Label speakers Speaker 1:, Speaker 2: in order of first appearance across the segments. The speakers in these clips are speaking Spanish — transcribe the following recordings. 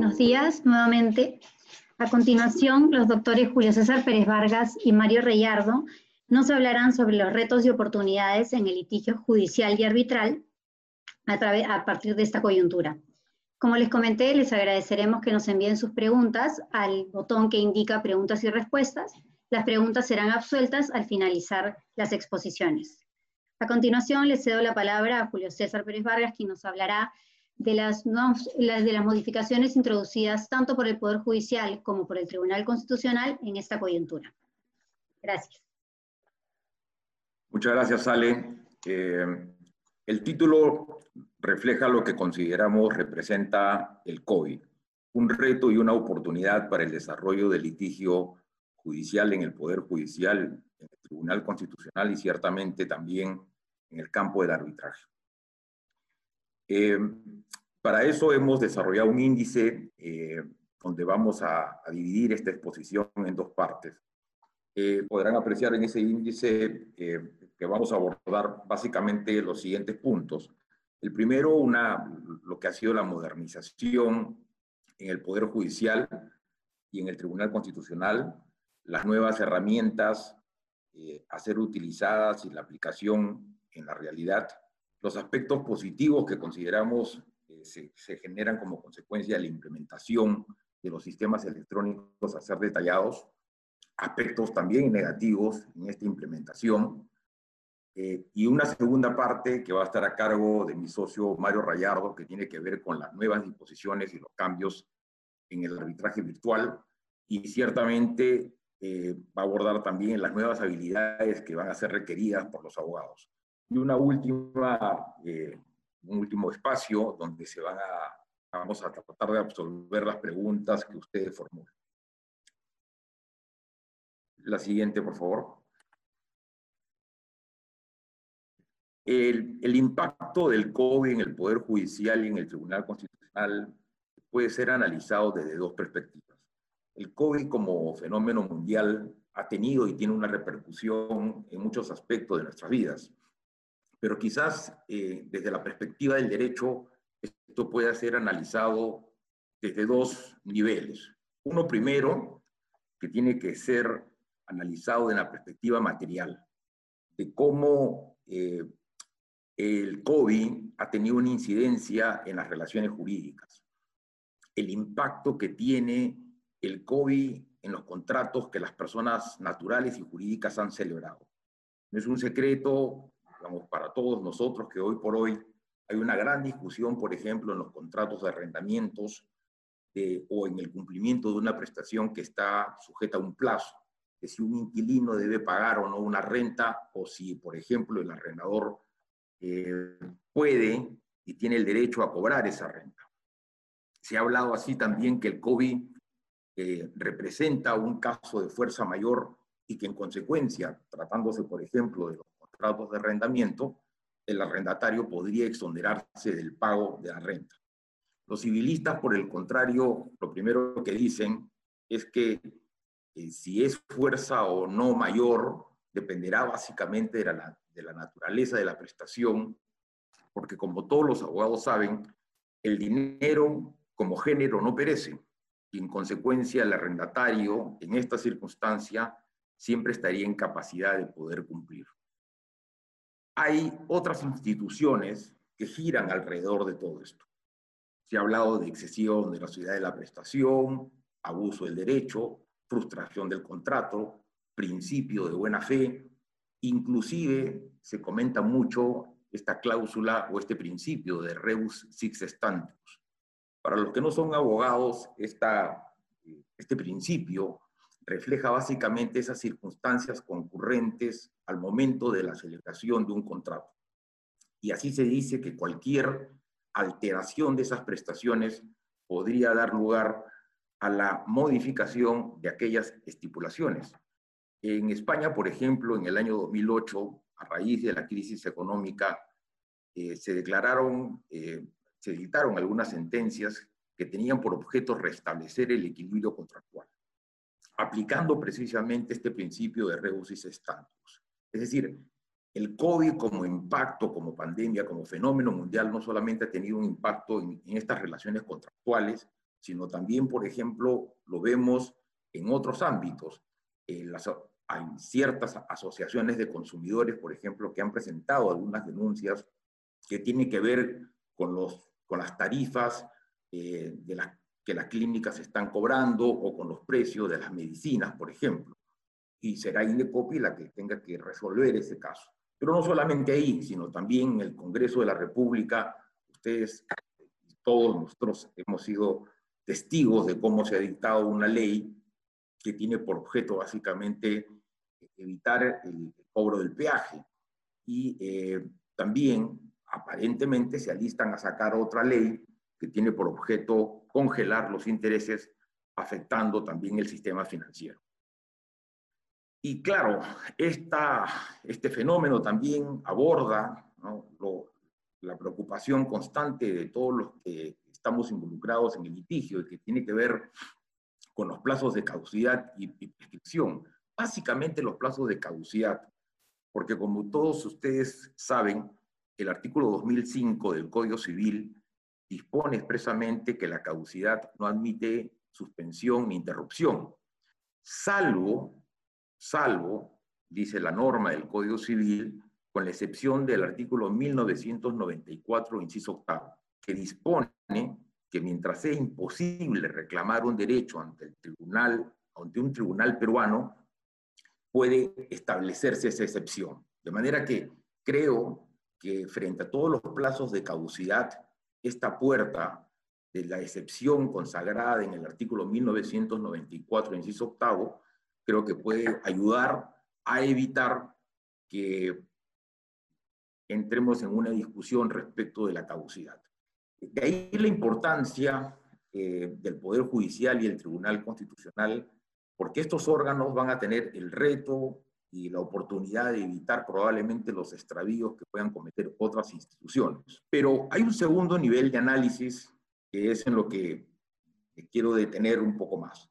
Speaker 1: Buenos días nuevamente. A continuación, los doctores Julio César Pérez Vargas y Mario Reyardo nos hablarán sobre los retos y oportunidades en el litigio judicial y arbitral a, a partir de esta coyuntura. Como les comenté, les agradeceremos que nos envíen sus preguntas al botón que indica preguntas y respuestas. Las preguntas serán absueltas al finalizar las exposiciones. A continuación, les cedo la palabra a Julio César Pérez Vargas, quien nos hablará de las, de las modificaciones introducidas tanto por el Poder Judicial como por el Tribunal Constitucional en esta coyuntura. Gracias.
Speaker 2: Muchas gracias, Ale. Eh, el título refleja lo que consideramos representa el COVID, un reto y una oportunidad para el desarrollo del litigio judicial en el Poder Judicial, en el Tribunal Constitucional y ciertamente también en el campo del arbitraje. Eh, para eso hemos desarrollado un índice eh, donde vamos a, dividir esta exposición en dos partes. Eh, podrán apreciar en ese índice que vamos a abordar básicamente los siguientes puntos. El primero, una, lo que ha sido la modernización en el Poder Judicial y en el Tribunal Constitucional, las nuevas herramientas eh, a ser utilizadas y la aplicación en la realidad, los aspectos positivos que consideramos eh, se, generan como consecuencia de la implementación de los sistemas electrónicos a ser detallados, aspectos también negativos en esta implementación, eh, y una segunda parte que va a estar a cargo de mi socio Mario Rayardo, que tiene que ver con las nuevas disposiciones y los cambios en el arbitraje virtual. Y ciertamente eh, va a abordar también las nuevas habilidades que van a ser requeridas por los abogados. Y una última, eh, un último espacio donde se van a, vamos a tratar de absolver las preguntas que ustedes formulen. La siguiente, por favor. El, impacto del COVID en el Poder Judicial y en el Tribunal Constitucional puede ser analizado desde dos perspectivas. El COVID como fenómeno mundial ha tenido y tiene una repercusión en muchos aspectos de nuestras vidas, pero quizás eh, desde la perspectiva del derecho esto puede ser analizado desde dos niveles. Uno primero, que tiene que ser analizado desde la perspectiva material, de cómo eh, el COVID ha tenido una incidencia en las relaciones jurídicas. El impacto que tiene el COVID en los contratos que las personas naturales y jurídicas han celebrado. No es un secreto, digamos, para todos nosotros que hoy por hoy hay una gran discusión, por ejemplo, en los contratos de arrendamientos o en el cumplimiento de una prestación que está sujeta a un plazo, de si un inquilino debe pagar o no una renta, o si, por ejemplo, el arrendador eh, puede y tiene el derecho a cobrar esa renta. Se ha hablado así también que el COVID eh, representa un caso de fuerza mayor y que en consecuencia, tratándose por ejemplo de los contratos de arrendamiento, el arrendatario podría exonerarse del pago de la renta. Los civilistas, por el contrario, lo primero que dicen es que eh, si es fuerza o no mayor, dependerá básicamente de la, de la naturaleza de la prestación, porque como todos los abogados saben, el dinero como género no perece y en consecuencia el arrendatario en esta circunstancia siempre estaría en capacidad de poder cumplir. Hay otras instituciones que giran alrededor de todo esto. Se ha hablado de excesión de la ciudad de la prestación, abuso del derecho, frustración del contrato, principio de buena fe, Inclusive se comenta mucho esta cláusula o este principio de rebus six stantibus. Para los que no son abogados, esta, este principio refleja básicamente esas circunstancias concurrentes al momento de la celebración de un contrato. Y así se dice que cualquier alteración de esas prestaciones podría dar lugar a la modificación de aquellas estipulaciones. En España, por ejemplo, en el año 2008, a raíz de la crisis económica, eh, se declararon, eh, se dictaron algunas sentencias que tenían por objeto restablecer el equilibrio contractual, aplicando precisamente este principio de rebus estancos. Es decir, el COVID como impacto, como pandemia, como fenómeno mundial, no solamente ha tenido un impacto en, en estas relaciones contractuales, sino también, por ejemplo, lo vemos en otros ámbitos. hay ciertas asociaciones de consumidores, por ejemplo, que han presentado algunas denuncias que tienen que ver con, los, con las tarifas eh, de las que las clínicas están cobrando o con los precios de las medicinas, por ejemplo. Y será Indecopi la que tenga que resolver ese caso. Pero no solamente ahí, sino también en el Congreso de la República, ustedes, todos nosotros hemos sido testigos de cómo se ha dictado una ley que tiene por objeto básicamente evitar el cobro del peaje. Y eh, también, aparentemente, se alistan a sacar otra ley que tiene por objeto congelar los intereses, afectando también el sistema financiero. Y claro, esta, este fenómeno también aborda la preocupación constante de todos los que estamos involucrados en el litigio y que tiene que ver con los plazos de caducidad y, y prescripción. Básicamente los plazos de caducidad, porque como todos ustedes saben, el artículo 2005 del Código Civil dispone expresamente que la caducidad no admite suspensión ni interrupción, salvo, salvo, dice la norma del Código Civil, con la excepción del artículo 1994, inciso octavo, que dispone que mientras sea imposible reclamar un derecho ante el tribunal, ante un tribunal peruano, puede establecerse esa excepción. De manera que creo que frente a todos los plazos de caducidad, esta puerta de la excepción consagrada en el artículo 1994, inciso octavo, creo que puede ayudar a evitar que entremos en una discusión respecto de la caducidad. De ahí la importancia eh, del Poder Judicial y el Tribunal Constitucional, porque estos órganos van a tener el reto y la oportunidad de evitar probablemente los extravíos que puedan cometer otras instituciones. Pero hay un segundo nivel de análisis que es en lo que quiero detener un poco más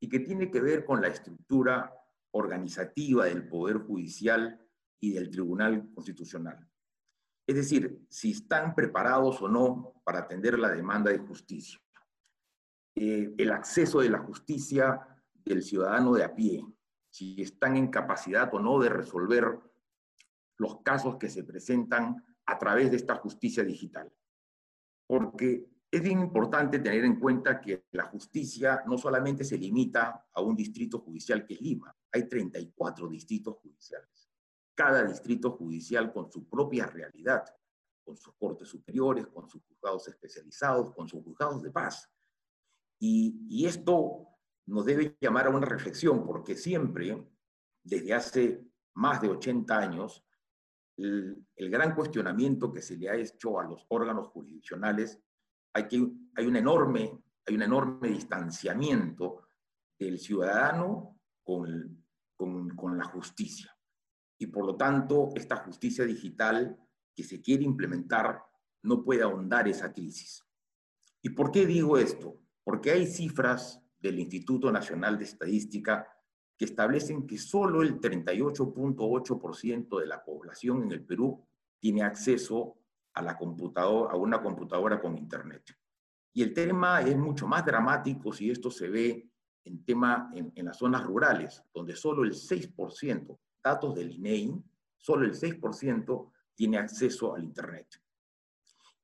Speaker 2: y que tiene que ver con la estructura organizativa del Poder Judicial y del Tribunal Constitucional. Es decir, si están preparados o no para atender la demanda de justicia. Eh, el acceso de la justicia del ciudadano de a pie, si están en capacidad o no de resolver los casos que se presentan a través de esta justicia digital. Porque es bien importante tener en cuenta que la justicia no solamente se limita a un distrito judicial que es Lima, hay 34 distritos judiciales. Cada distrito judicial con su propia realidad, con sus cortes superiores, con sus juzgados especializados, con sus juzgados de paz. Y, y esto nos debe llamar a una reflexión, porque siempre, desde hace más de 80 años, el, gran cuestionamiento que se le ha hecho a los órganos jurisdiccionales, hay, que, hay, un enorme, hay un enorme distanciamiento del ciudadano con, con, con la justicia. Y por lo tanto, esta justicia digital que se quiere implementar no puede ahondar esa crisis. ¿Y por qué digo esto? Porque hay cifras del Instituto Nacional de Estadística que establecen que solo el 38.8% de la población en el Perú tiene acceso a, una computadora con Internet. Y el tema es mucho más dramático si esto se ve en, tema, en, en las zonas rurales, donde solo el 6%, datos del INEI, e solo el 6% tiene acceso al Internet.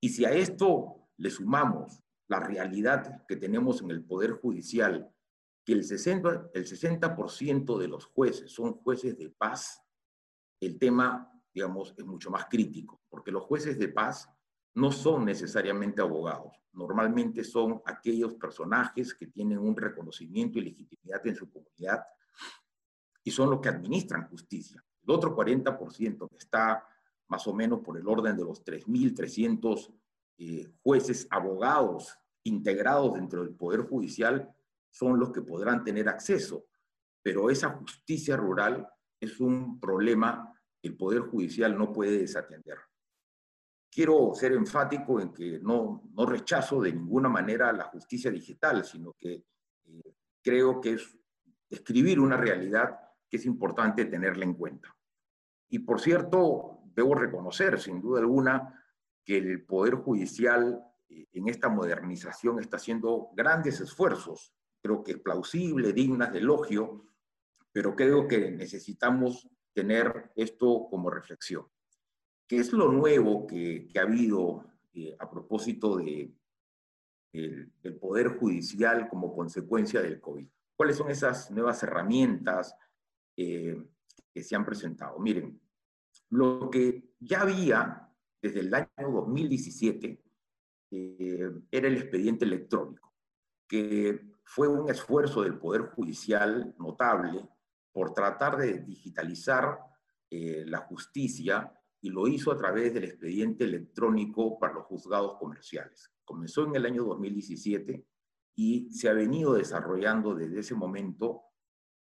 Speaker 2: Y si a esto le sumamos la realidad que tenemos en el Poder Judicial, que el 60%, el 60 de los jueces son jueces de paz, el tema, digamos, es mucho más crítico, porque los jueces de paz no son necesariamente abogados, normalmente son aquellos personajes que tienen un reconocimiento y legitimidad en su comunidad y son los que administran justicia. El otro 40% que está más o menos por el orden de los 3.300 eh, jueces, abogados integrados dentro del Poder Judicial son los que podrán tener acceso, pero esa justicia rural es un problema que el Poder Judicial no puede desatender. Quiero ser enfático en que no, rechazo de ninguna manera la justicia digital, sino que eh, creo que es describir una realidad que es importante tenerla en cuenta. Y por cierto, debo reconocer, sin duda alguna, que el Poder Judicial en esta modernización está haciendo grandes esfuerzos, creo que es plausible, dignas de elogio, pero creo que necesitamos tener esto como reflexión. ¿Qué es lo nuevo que, ha habido eh, a propósito de, del Poder Judicial como consecuencia del COVID? ¿Cuáles son esas nuevas herramientas eh, que se han presentado? Miren, lo que ya había desde el año 2017 eh, era el expediente electrónico, que fue un esfuerzo del Poder Judicial notable por tratar de digitalizar eh, la justicia y lo hizo a través del expediente electrónico para los juzgados comerciales. Comenzó en el año 2017 y se ha venido desarrollando desde ese momento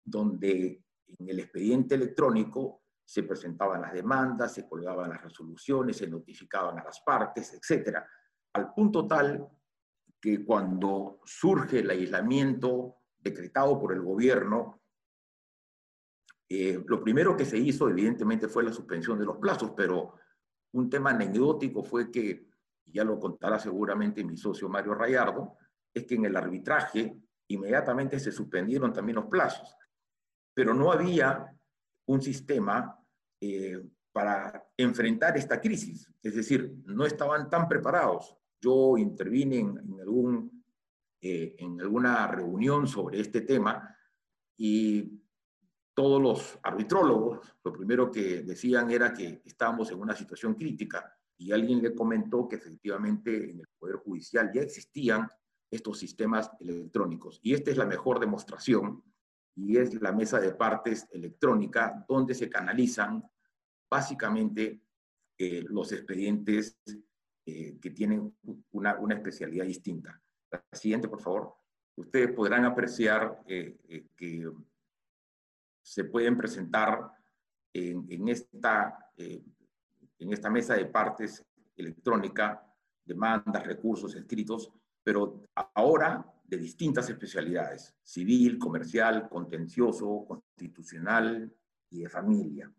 Speaker 2: donde en el expediente electrónico se presentaban las demandas, se colgaban las resoluciones, se notificaban a las partes, etcétera, al punto tal que cuando surge el aislamiento decretado por el gobierno, eh, lo primero que se hizo, evidentemente, fue la suspensión de los plazos, pero un tema anecdótico fue que, ya lo contará seguramente mi socio Mario Rayardo, es que en el arbitraje inmediatamente se suspendieron también los plazos, pero no había un sistema eh, para enfrentar esta crisis, es decir, no estaban tan preparados. Yo intervine en, algún, eh, en alguna reunión sobre este tema y todos los arbitrólogos lo primero que decían era que estábamos en una situación crítica y alguien le comentó que efectivamente en el Poder Judicial ya existían estos sistemas electrónicos. Y esta es la mejor demostración y es la mesa de partes electrónica donde se canalizan básicamente eh, los expedientes eh, que tienen una, una, especialidad distinta. La siguiente, por favor. Ustedes podrán apreciar eh, que se pueden presentar en, esta, eh, en esta mesa de partes electrónica demandas, recursos, escritos, pero ahora de distintas especialidades, civil, comercial, contencioso, constitucional y de familia.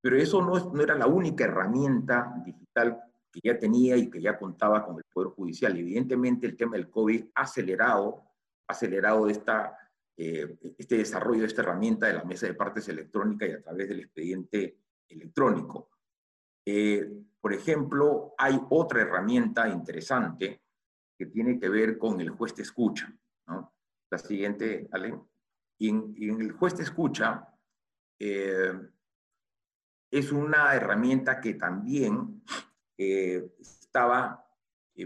Speaker 2: Pero eso no, no era la única herramienta digital que ya tenía y que ya contaba con el Poder Judicial. Evidentemente el tema del COVID ha acelerado, acelerado esta eh, este desarrollo de esta herramienta de la mesa de partes electrónica y a través del expediente electrónico. Eh, por ejemplo, hay otra herramienta interesante que tiene que ver con el juez de escucha. La siguiente, Ale. Y en, el juez de escucha eh, es una herramienta que también estaba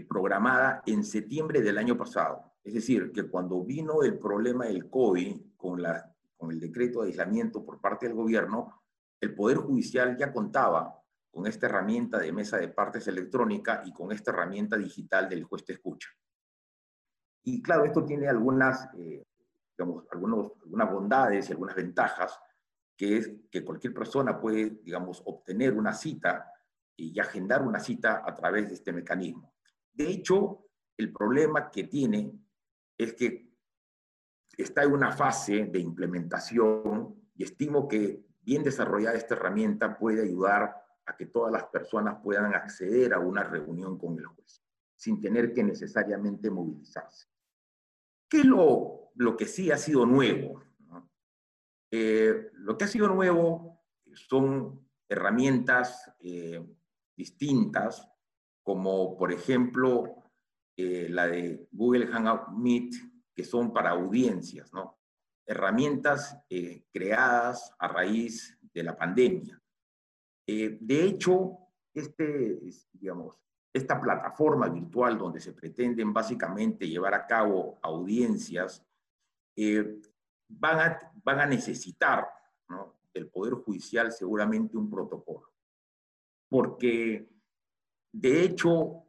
Speaker 2: programada en septiembre del año pasado. Es decir, que cuando vino el problema del COVID con, la, con el decreto de aislamiento por parte del gobierno, el Poder Judicial ya contaba con esta herramienta de mesa de partes electrónica y con esta herramienta digital del juez de escucha. Y claro, esto tiene algunas, eh, digamos, algunos, algunas bondades y algunas ventajas, que es que cualquier persona puede, digamos, obtener una cita y agendar una cita a través de este mecanismo. De hecho, el problema que tiene es que está en una fase de implementación y estimo que bien desarrollada esta herramienta puede ayudar a que todas las personas puedan acceder a una reunión con el juez, sin tener que necesariamente movilizarse. ¿Qué es lo, lo que sí ha sido nuevo? Eh, lo que ha sido nuevo son herramientas eh, distintas, como por ejemplo eh, la de Google Hangout Meet, que son para audiencias. Herramientas creadas a raíz de la pandemia. Eh, de hecho, este, digamos, esta plataforma virtual donde se pretenden básicamente llevar a cabo audiencias, van, a, van a necesitar ¿no? del Poder Judicial seguramente un protocolo. Porque, de hecho,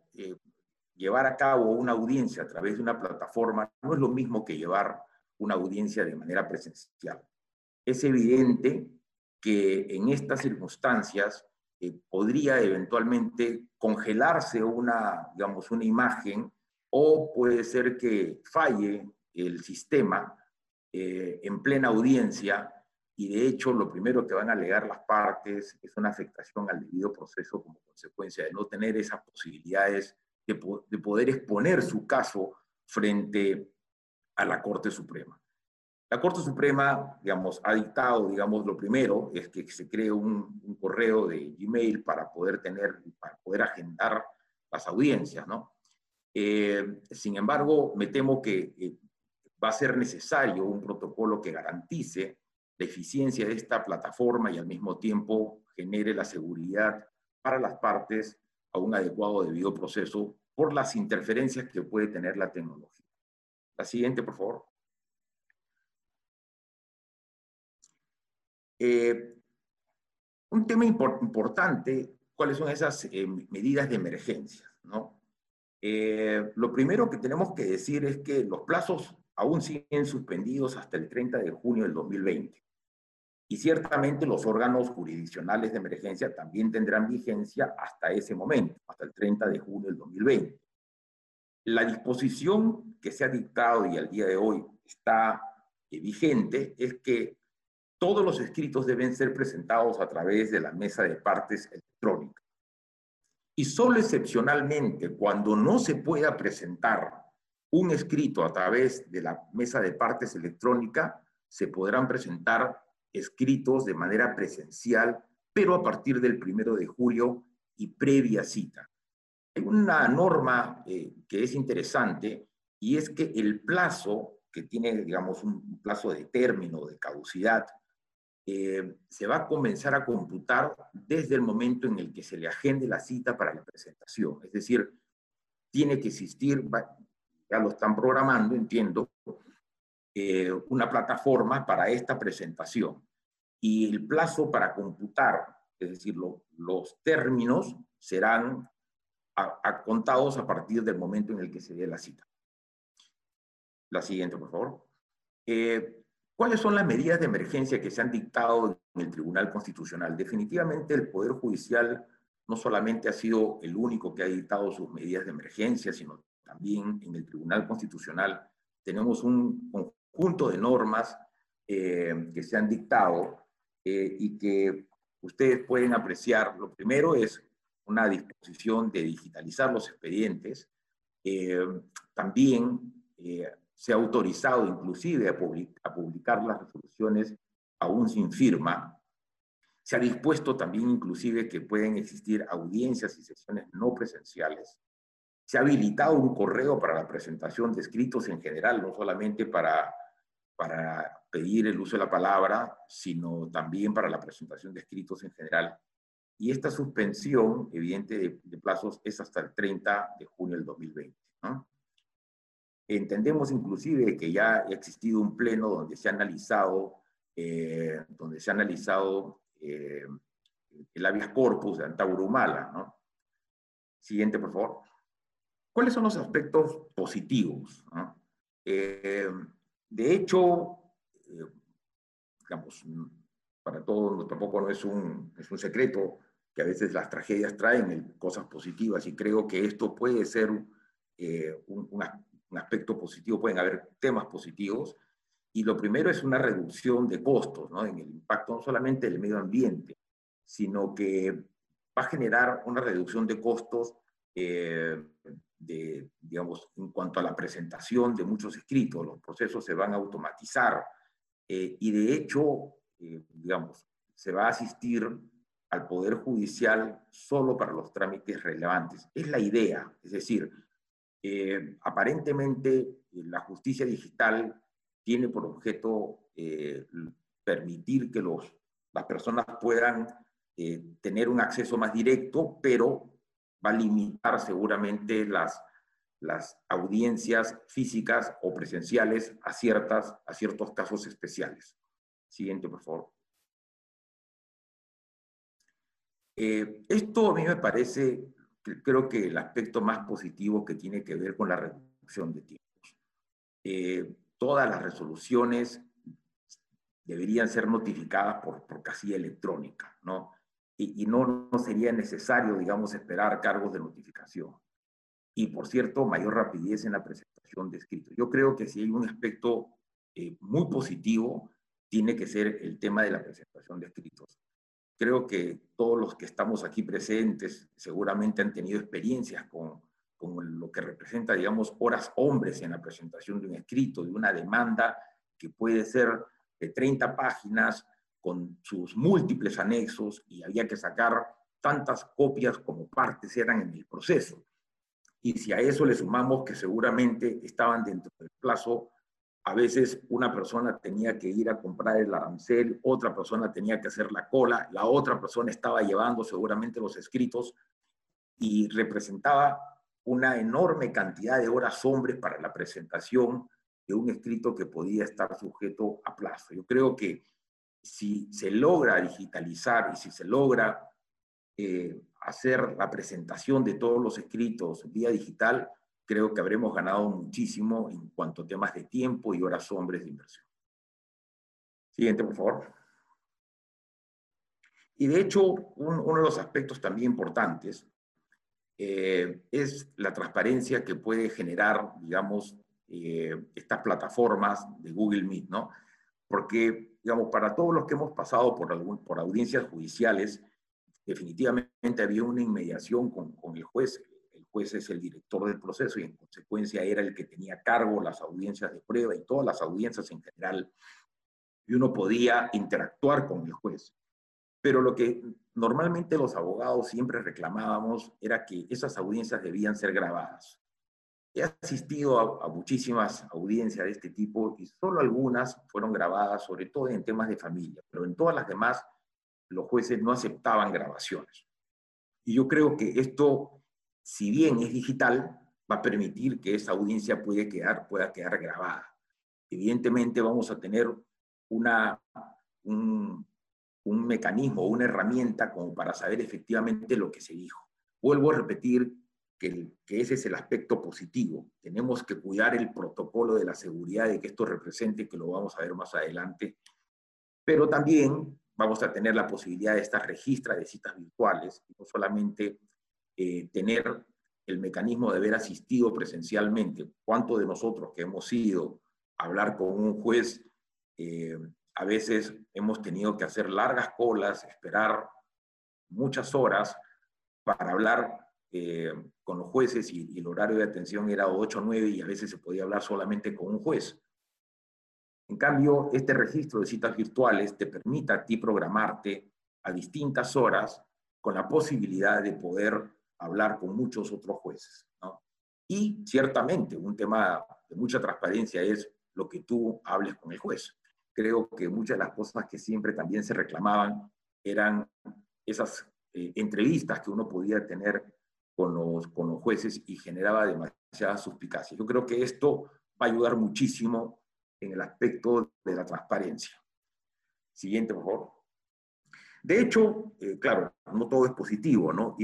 Speaker 2: llevar a cabo una audiencia a través de una plataforma no es lo mismo que llevar una audiencia de manera presencial. Es evidente que en estas circunstancias eh, podría eventualmente congelarse una, digamos, una imagen o puede ser que falle el sistema eh, en plena audiencia y de hecho lo primero que van a alegar las partes es una afectación al debido proceso como consecuencia de no tener esas posibilidades de, poder exponer su caso frente a la Corte Suprema. La Corte Suprema, digamos, ha dictado, digamos, lo primero es que se cree un, correo de Gmail para poder tener, para poder agendar las audiencias, ¿no? Eh, sin embargo, me temo que eh, va a ser necesario un protocolo que garantice la eficiencia de esta plataforma y al mismo tiempo genere la seguridad para las partes a un adecuado debido proceso por las interferencias que puede tener la tecnología. La siguiente, por favor. Eh, un tema importante, ¿cuáles son esas eh, medidas de emergencia? ¿no? Eh, lo primero que tenemos que decir es que los plazos aún siguen suspendidos hasta el 30 de junio del 2020. Y ciertamente los órganos jurisdiccionales de emergencia también tendrán vigencia hasta ese momento, hasta el 30 de junio del 2020. La disposición que se ha dictado y al día de hoy está vigente es que todos los escritos deben ser presentados a través de la mesa de partes electrónica. Y solo excepcionalmente, cuando no se pueda presentar un escrito a través de la mesa de partes electrónica, se podrán presentar escritos de manera presencial, pero a partir del primero de julio y previa cita. Hay una norma eh, que es interesante y es que el plazo, que tiene, digamos, un plazo de término, de caducidad, eh, se va a comenzar a computar desde el momento en el que se le agende la cita para la presentación. Es decir, tiene que existir, ya lo están programando, entiendo, eh, una plataforma para esta presentación. Y el plazo para computar, es decir, los términos serán contados a partir del momento en el que se dé la cita. La siguiente, por favor. Eh, ¿Cuáles son las medidas de emergencia que se han dictado en el Tribunal Constitucional? Definitivamente el Poder Judicial no solamente ha sido el único que ha dictado sus medidas de emergencia, sino también en el Tribunal Constitucional tenemos un conjunto de normas eh, que se han dictado eh, y que ustedes pueden apreciar. Lo primero es una disposición de digitalizar los expedientes. Eh, también se ha autorizado inclusive a, publicar las resoluciones aún sin firma. Se ha dispuesto también inclusive que pueden existir audiencias y sesiones no presenciales. Se ha habilitado un correo para la presentación de escritos en general, no solamente para, para pedir el uso de la palabra, sino también para la presentación de escritos en general. Y esta suspensión, evidente, de, plazos es hasta el 30 de junio del 2020. Entendemos inclusive que ya ha existido un pleno donde se ha analizado, eh, donde se ha analizado eh, el habeas corpus de Antaurumala. ¿no? Siguiente, por favor. ¿Cuáles son los aspectos positivos? Eh, de hecho, digamos, para todos tampoco no es un, es un secreto que a veces las tragedias traen cosas positivas y creo que esto puede ser un, un, aspecto positivo, pueden haber temas positivos. Y lo primero es una reducción de costos, ¿no? en el impacto no solamente del medio ambiente, sino que va a generar una reducción de costos eh, de, digamos, en cuanto a la presentación de muchos escritos, los procesos se van a automatizar eh, y de hecho, eh, digamos, se va a asistir al Poder Judicial solo para los trámites relevantes. Es la idea, es decir, eh, aparentemente la justicia digital tiene por objeto permitir que las personas puedan tener un acceso más directo, pero va a limitar seguramente las, audiencias físicas o presenciales a, ciertas, a ciertos casos especiales. Siguiente, por favor. Eh, esto a mí me parece, creo que el aspecto más positivo que tiene que ver con la reducción de tiempos. Eh, todas las resoluciones deberían ser notificadas por, por casilla electrónica, ¿no? y, no, no, sería necesario, digamos, esperar cargos de notificación. Y, por cierto, mayor rapidez en la presentación de escritos. Yo creo que si hay un aspecto eh, muy positivo, tiene que ser el tema de la presentación de escritos. Creo que todos los que estamos aquí presentes seguramente han tenido experiencias con, lo que representa, digamos, horas hombres en la presentación de un escrito, de una demanda que puede ser de 30 páginas con sus múltiples anexos y había que sacar tantas copias como partes eran en el proceso. Y si a eso le sumamos que seguramente estaban dentro del plazo, a veces una persona tenía que ir a comprar el arancel, otra persona tenía que hacer la cola, la otra persona estaba llevando seguramente los escritos y representaba una enorme cantidad de horas hombres para la presentación de un escrito que podía estar sujeto a plazo. Yo creo que si se logra digitalizar y si se logra eh, hacer la presentación de todos los escritos vía digital, creo que habremos ganado muchísimo en cuanto a temas de tiempo y horas hombres de inversión. Siguiente, por favor. Y de hecho, uno de los aspectos también importantes eh, es la transparencia que puede generar, digamos, eh, estas plataformas de Google Meet, ¿no? Porque, digamos, para todos los que hemos pasado por, algún, por audiencias judiciales, definitivamente había una inmediación con, con el juez. Juez es el director del proceso y en consecuencia era el que tenía cargo las audiencias de prueba y todas las audiencias en general. Y uno podía interactuar con el juez. Pero lo que normalmente los abogados siempre reclamábamos era que esas audiencias debían ser grabadas. He asistido a, muchísimas audiencias de este tipo y solo algunas fueron grabadas, sobre todo en temas de familia, pero en todas las demás los jueces no aceptaban grabaciones. Y yo creo que esto, si bien es digital, va a permitir que esa audiencia puede quedar, pueda quedar grabada. Evidentemente vamos a tener un, mecanismo, una herramienta como para saber efectivamente lo que se dijo. Vuelvo a repetir que, ese es el aspecto positivo. Tenemos que cuidar el protocolo de la seguridad de que esto represente, que lo vamos a ver más adelante, pero también vamos a tener la posibilidad de estas registras de citas virtuales, no solamente eh, tener el mecanismo de haber asistido presencialmente. ¿Cuántos de nosotros que hemos ido a hablar con un juez eh, a veces hemos tenido que hacer largas colas, esperar muchas horas para hablar eh, con los jueces y, el horario de atención era 8 o 9 y a veces se podía hablar solamente con un juez. En cambio, este registro de citas virtuales te permite a ti programarte a distintas horas con la posibilidad de poder hablar con muchos otros jueces. Y ciertamente, un tema de mucha transparencia es lo que tú hables con el juez creo que muchas de las cosas que siempre también se reclamaban eran esas eh, entrevistas que uno podía tener con los, con los jueces y generaba demasiada suspicacia. Yo creo que esto va a ayudar muchísimo en el aspecto de la transparencia. Siguiente, por favor. De hecho, eh, claro, no todo es positivo, ¿no?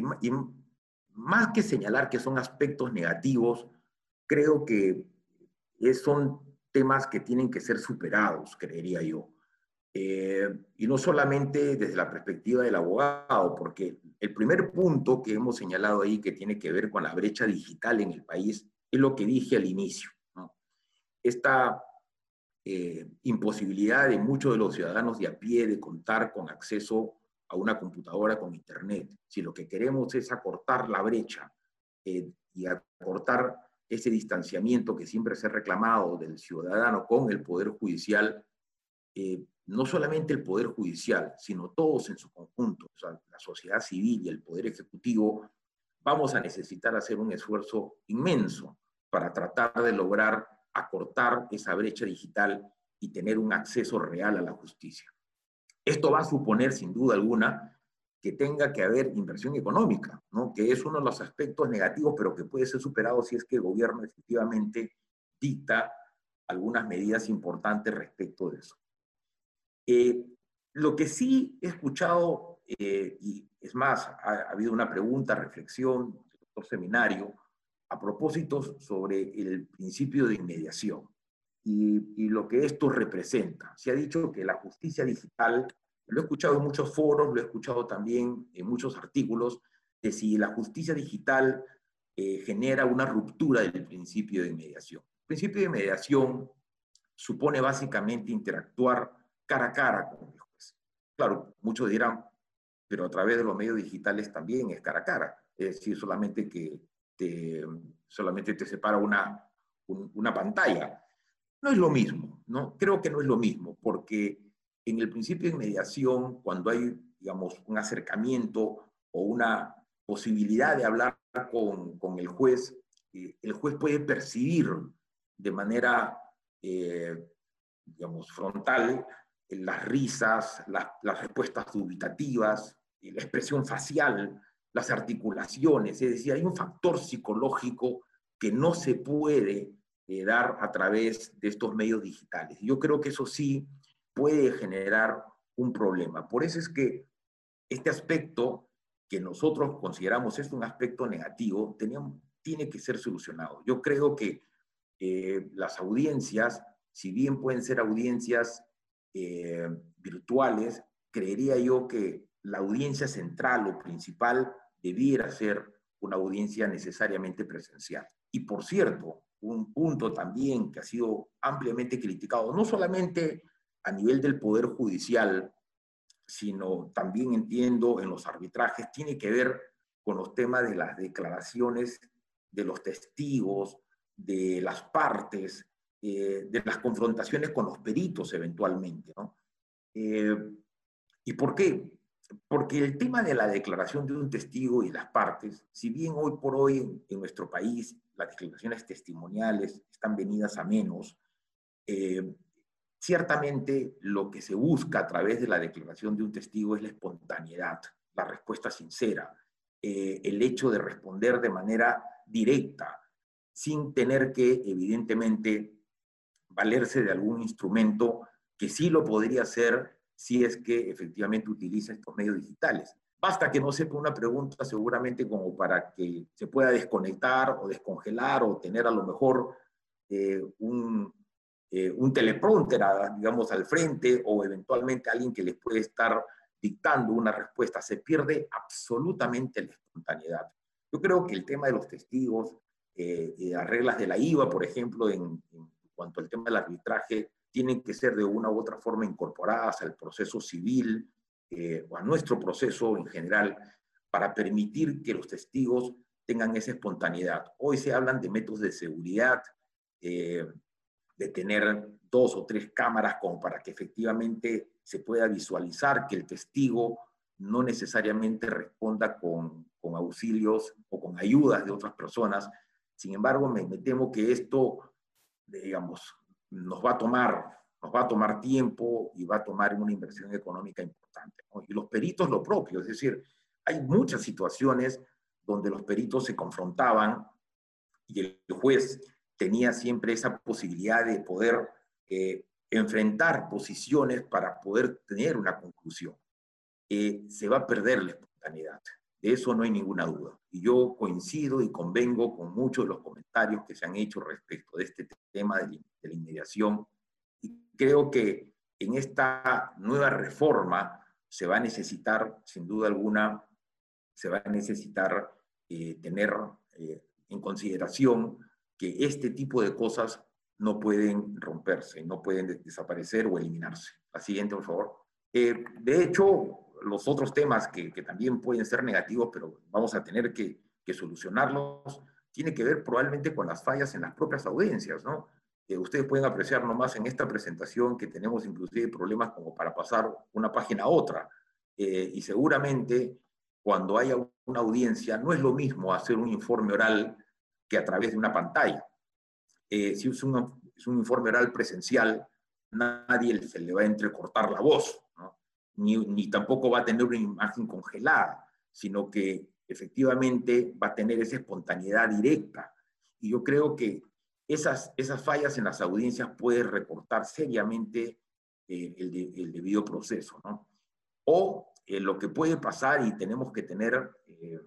Speaker 2: Más que señalar que son aspectos negativos, creo que son temas que tienen que ser superados, creería yo. Eh, y no solamente desde la perspectiva del abogado, porque el primer punto que hemos señalado ahí que tiene que ver con la brecha digital en el país es lo que dije al inicio. Esta eh, imposibilidad de muchos de los ciudadanos de a pie de contar con acceso a una computadora con Internet. Si lo que queremos es acortar la brecha eh, y acortar ese distanciamiento que siempre se ha reclamado del ciudadano con el Poder Judicial, eh, no solamente el Poder Judicial, sino todos en su conjunto, o sea, la sociedad civil y el Poder Ejecutivo, vamos a necesitar hacer un esfuerzo inmenso para tratar de lograr acortar esa brecha digital y tener un acceso real a la justicia. Esto va a suponer, sin duda alguna, que tenga que haber inversión económica, ¿no? que es uno de los aspectos negativos, pero que puede ser superado si es que el gobierno efectivamente dicta algunas medidas importantes respecto de eso. Eh, lo que sí he escuchado, eh, y es más, ha, habido una pregunta, reflexión doctor Seminario, a propósito sobre el principio de inmediación y, y lo que esto representa. Se ha dicho que la justicia digital lo he escuchado en muchos foros, lo he escuchado también en muchos artículos, de si la justicia digital eh, genera una ruptura del principio de mediación. El principio de mediación supone básicamente interactuar cara a cara con el juez. Claro, muchos dirán, pero a través de los medios digitales también es cara a cara. Es decir, solamente que solamente te separa una, una pantalla. No es lo mismo, ¿no? Creo que no es lo mismo, porque en el principio de mediación, cuando hay, digamos, un acercamiento o una posibilidad de hablar con, con el juez, eh, el juez puede percibir de manera, eh, digamos, frontal las risas, las, las respuestas dubitativas, la expresión facial, las articulaciones, es decir, hay un factor psicológico que no se puede eh, dar a través de estos medios digitales. Yo creo que eso sí puede generar un problema. Por eso es que este aspecto que nosotros consideramos es un aspecto negativo, tiene que ser solucionado. Yo creo que eh, las audiencias, si bien pueden ser audiencias eh, virtuales, creería yo que la audiencia central o principal debiera ser una audiencia necesariamente presencial. Y por cierto, un punto también que ha sido ampliamente criticado, no solamente a nivel del Poder Judicial, sino también entiendo en los arbitrajes, tiene que ver con los temas de las declaraciones de los testigos, de las partes, eh, de las confrontaciones con los peritos eventualmente. ¿no? Eh, ¿Y por qué? Porque el tema de la declaración de un testigo y las partes, si bien hoy por hoy en nuestro país las declaraciones testimoniales están venidas a menos, eh, ciertamente lo que se busca a través de la declaración de un testigo es la espontaneidad, la respuesta sincera, eh, el hecho de responder de manera directa, sin tener que, evidentemente, valerse de algún instrumento que sí lo podría hacer si es que efectivamente utiliza estos medios digitales. Basta que no sepa una pregunta seguramente como para que se pueda desconectar o descongelar o tener a lo mejor eh, un, eh, un teleprompter, digamos, al frente o eventualmente alguien que les puede estar dictando una respuesta. Se pierde absolutamente la espontaneidad. Yo creo que el tema de los testigos, eh, las reglas de la IVA, por ejemplo, en, en cuanto al tema del arbitraje, tienen que ser de una u otra forma incorporadas al proceso civil eh, o a nuestro proceso en general para permitir que los testigos tengan esa espontaneidad. Hoy se hablan de métodos de seguridad, eh, de tener dos o tres cámaras como para que efectivamente se pueda visualizar que el testigo no necesariamente responda con, con auxilios o con ayudas de otras personas. Sin embargo, me, me temo que esto, digamos, nos va a tomar, nos va a tomar tiempo y va a tomar una inversión económica importante. Y los peritos lo propio, es decir, hay muchas situaciones donde los peritos se confrontaban y el juez tenía siempre esa posibilidad de poder eh, enfrentar posiciones para poder tener una conclusión. Eh, se va a perder la espontaneidad. De eso no hay ninguna duda. Y yo coincido y convengo con muchos de los comentarios que se han hecho respecto de este tema de la inmediación. Y creo que en esta nueva reforma se va a necesitar, sin duda alguna, se va a necesitar eh, tener eh, en consideración que este tipo de cosas no pueden romperse, no pueden desaparecer o eliminarse. La siguiente, por favor. Eh, de hecho, los otros temas que, también pueden ser negativos, pero vamos a tener que, solucionarlos, tiene que ver probablemente con las fallas en las propias audiencias, ¿no? Eh, ustedes pueden apreciar nomás en esta presentación que tenemos inclusive problemas como para pasar una página a otra. Eh, y seguramente cuando haya una audiencia no es lo mismo hacer un informe oral que a través de una pantalla. Si es un, es un informe oral presencial, nadie se le va a entrecortar la voz, ni, tampoco va a tener una imagen congelada, sino que efectivamente va a tener esa espontaneidad directa. Y yo creo que esas, fallas en las audiencias pueden recortar seriamente eh, el, debido proceso. ¿no? O eh, lo que puede pasar y tenemos que tener, eh,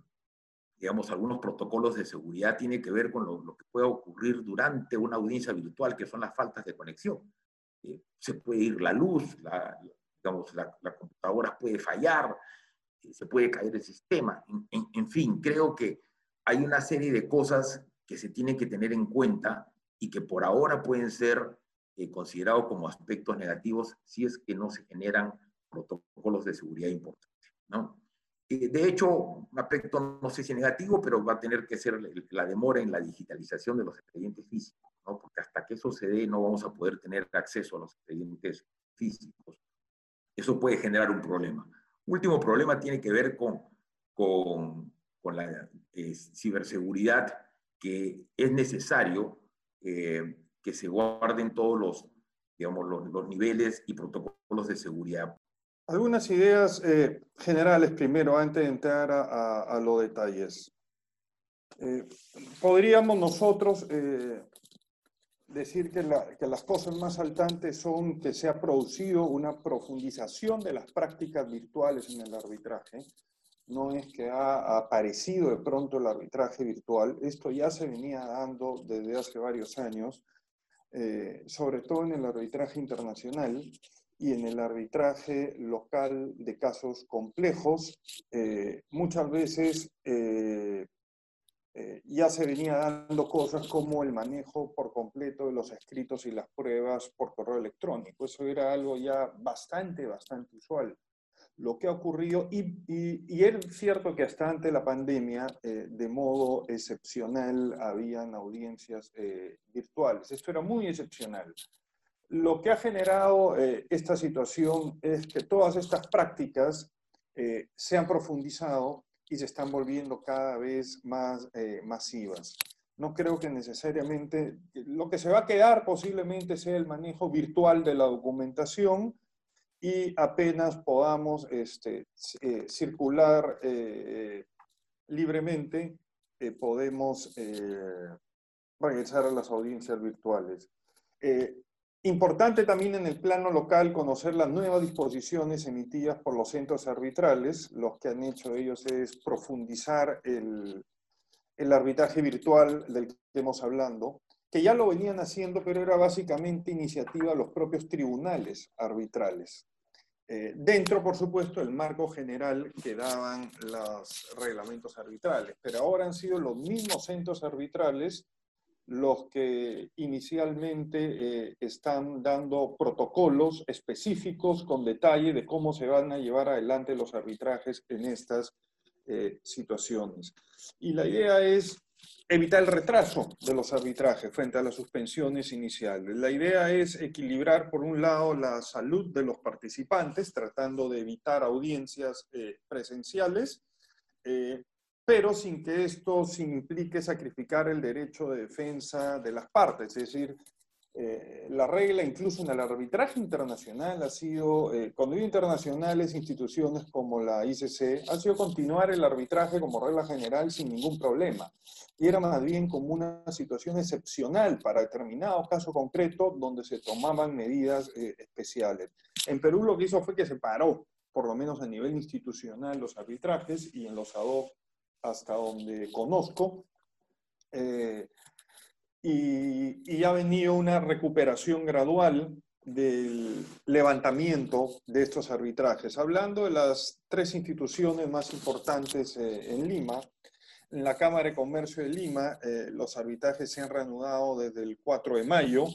Speaker 2: digamos, algunos protocolos de seguridad tiene que ver con lo, que puede ocurrir durante una audiencia virtual, que son las faltas de conexión. se puede ir la luz, la, digamos, la, computadora puede fallar, eh, se puede caer el sistema, en, fin, creo que hay una serie de cosas que se tienen que tener en cuenta y que por ahora pueden ser eh, considerados como aspectos negativos si es que no se generan protocolos de seguridad importantes. ¿no? de hecho, un aspecto no sé si negativo, pero va a tener que ser la demora en la digitalización de los expedientes físicos, ¿no? porque hasta que eso se dé no vamos a poder tener acceso a los expedientes físicos. Eso puede generar un problema. Último problema tiene que ver con, con, la ciberseguridad, que es necesario eh, que se guarden todos los, digamos, los, niveles y protocolos de seguridad
Speaker 3: algunas ideas eh, generales primero, antes de entrar a, los detalles. Eh, podríamos nosotros decir que, las cosas más saltantes son que se ha producido una profundización de las prácticas virtuales en el arbitraje. No es que ha aparecido de pronto el arbitraje virtual, esto ya se venía dando desde hace varios años, sobre todo en el arbitraje internacional y en el arbitraje local de casos complejos, eh, muchas veces eh, eh, ya se venía dando cosas como el manejo por completo de los escritos y las pruebas por correo electrónico. Eso era algo ya bastante, bastante usual. Lo que ha ocurrido, y, es cierto que hasta antes de la pandemia, de modo excepcional, habían audiencias virtuales. Esto era muy excepcional lo que ha generado eh, esta situación es que todas estas prácticas eh, se han profundizado y se están volviendo cada vez más eh, masivas. No creo que necesariamente lo que se va a quedar posiblemente sea el manejo virtual de la documentación y apenas podamos este, circular libremente, podemos regresar a las audiencias virtuales. Importante también en el plano local conocer las nuevas disposiciones emitidas por los centros arbitrales. Los que han hecho ellos es profundizar el, arbitraje virtual del que estamos hablando, que ya lo venían haciendo, pero era básicamente iniciativa de los propios tribunales arbitrales. Eh, dentro, por supuesto, del marco general que daban los reglamentos arbitrales, pero ahora han sido los mismos centros arbitrales los que inicialmente eh, están dando protocolos específicos con detalle de cómo se van a llevar adelante los arbitrajes en estas eh, situaciones. Y la idea es evitar el retraso de los arbitrajes frente a las suspensiones iniciales. La idea es equilibrar, por un lado, la salud de los participantes, tratando de evitar audiencias eh, presenciales, pero sin que esto implique sacrificar el derecho de defensa de las partes. Es decir, eh, la regla incluso en el arbitraje internacional ha sido, eh, cuando digo internacionales, instituciones como la ICC, ha sido continuar el arbitraje como regla general sin ningún problema. Y era más bien como una situación excepcional para determinado caso concreto donde se tomaban medidas eh, especiales. En Perú lo que hizo fue que se paró, por lo menos a nivel institucional, los arbitrajes y en los ad hasta donde conozco, eh, y, ha venido una recuperación gradual del levantamiento de estos arbitrajes. Hablando de las tres instituciones más importantes eh, en Lima, en la Cámara de Comercio de Lima, eh, los arbitrajes se han reanudado desde el 4 de mayo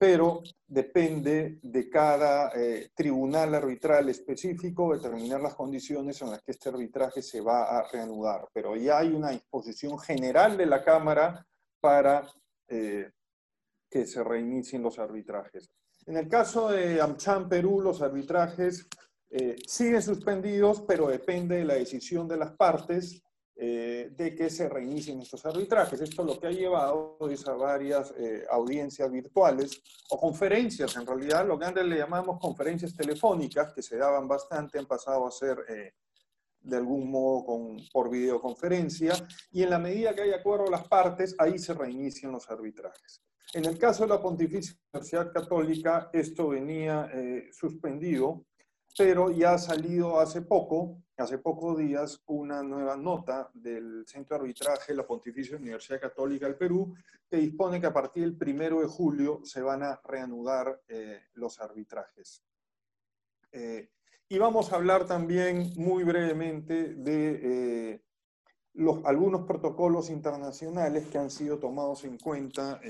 Speaker 3: pero depende de cada eh, tribunal arbitral específico determinar las condiciones en las que este arbitraje se va a reanudar. Pero ya hay una disposición general de la Cámara para eh, que se reinicien los arbitrajes. En el caso de AmCham Perú, los arbitrajes eh, siguen suspendidos, pero depende de la decisión de las partes eh, de que se reinicien estos arbitrajes. Esto lo que ha llevado es a varias eh, audiencias virtuales o conferencias, en realidad, lo que antes le llamamos conferencias telefónicas, que se daban bastante, han pasado a ser eh, de algún modo con, por videoconferencia, y en la medida que hay acuerdo las partes, ahí se reinician los arbitrajes. En el caso de la Pontificia Universidad Católica, esto venía suspendido pero ya ha salido hace poco, hace pocos días, una nueva nota del Centro de Arbitraje de la Pontificia Universidad Católica del Perú, que dispone que a partir del primero de julio se van a reanudar eh, los arbitrajes. Eh, y vamos a hablar también muy brevemente de eh, los, algunos protocolos internacionales que han sido tomados en cuenta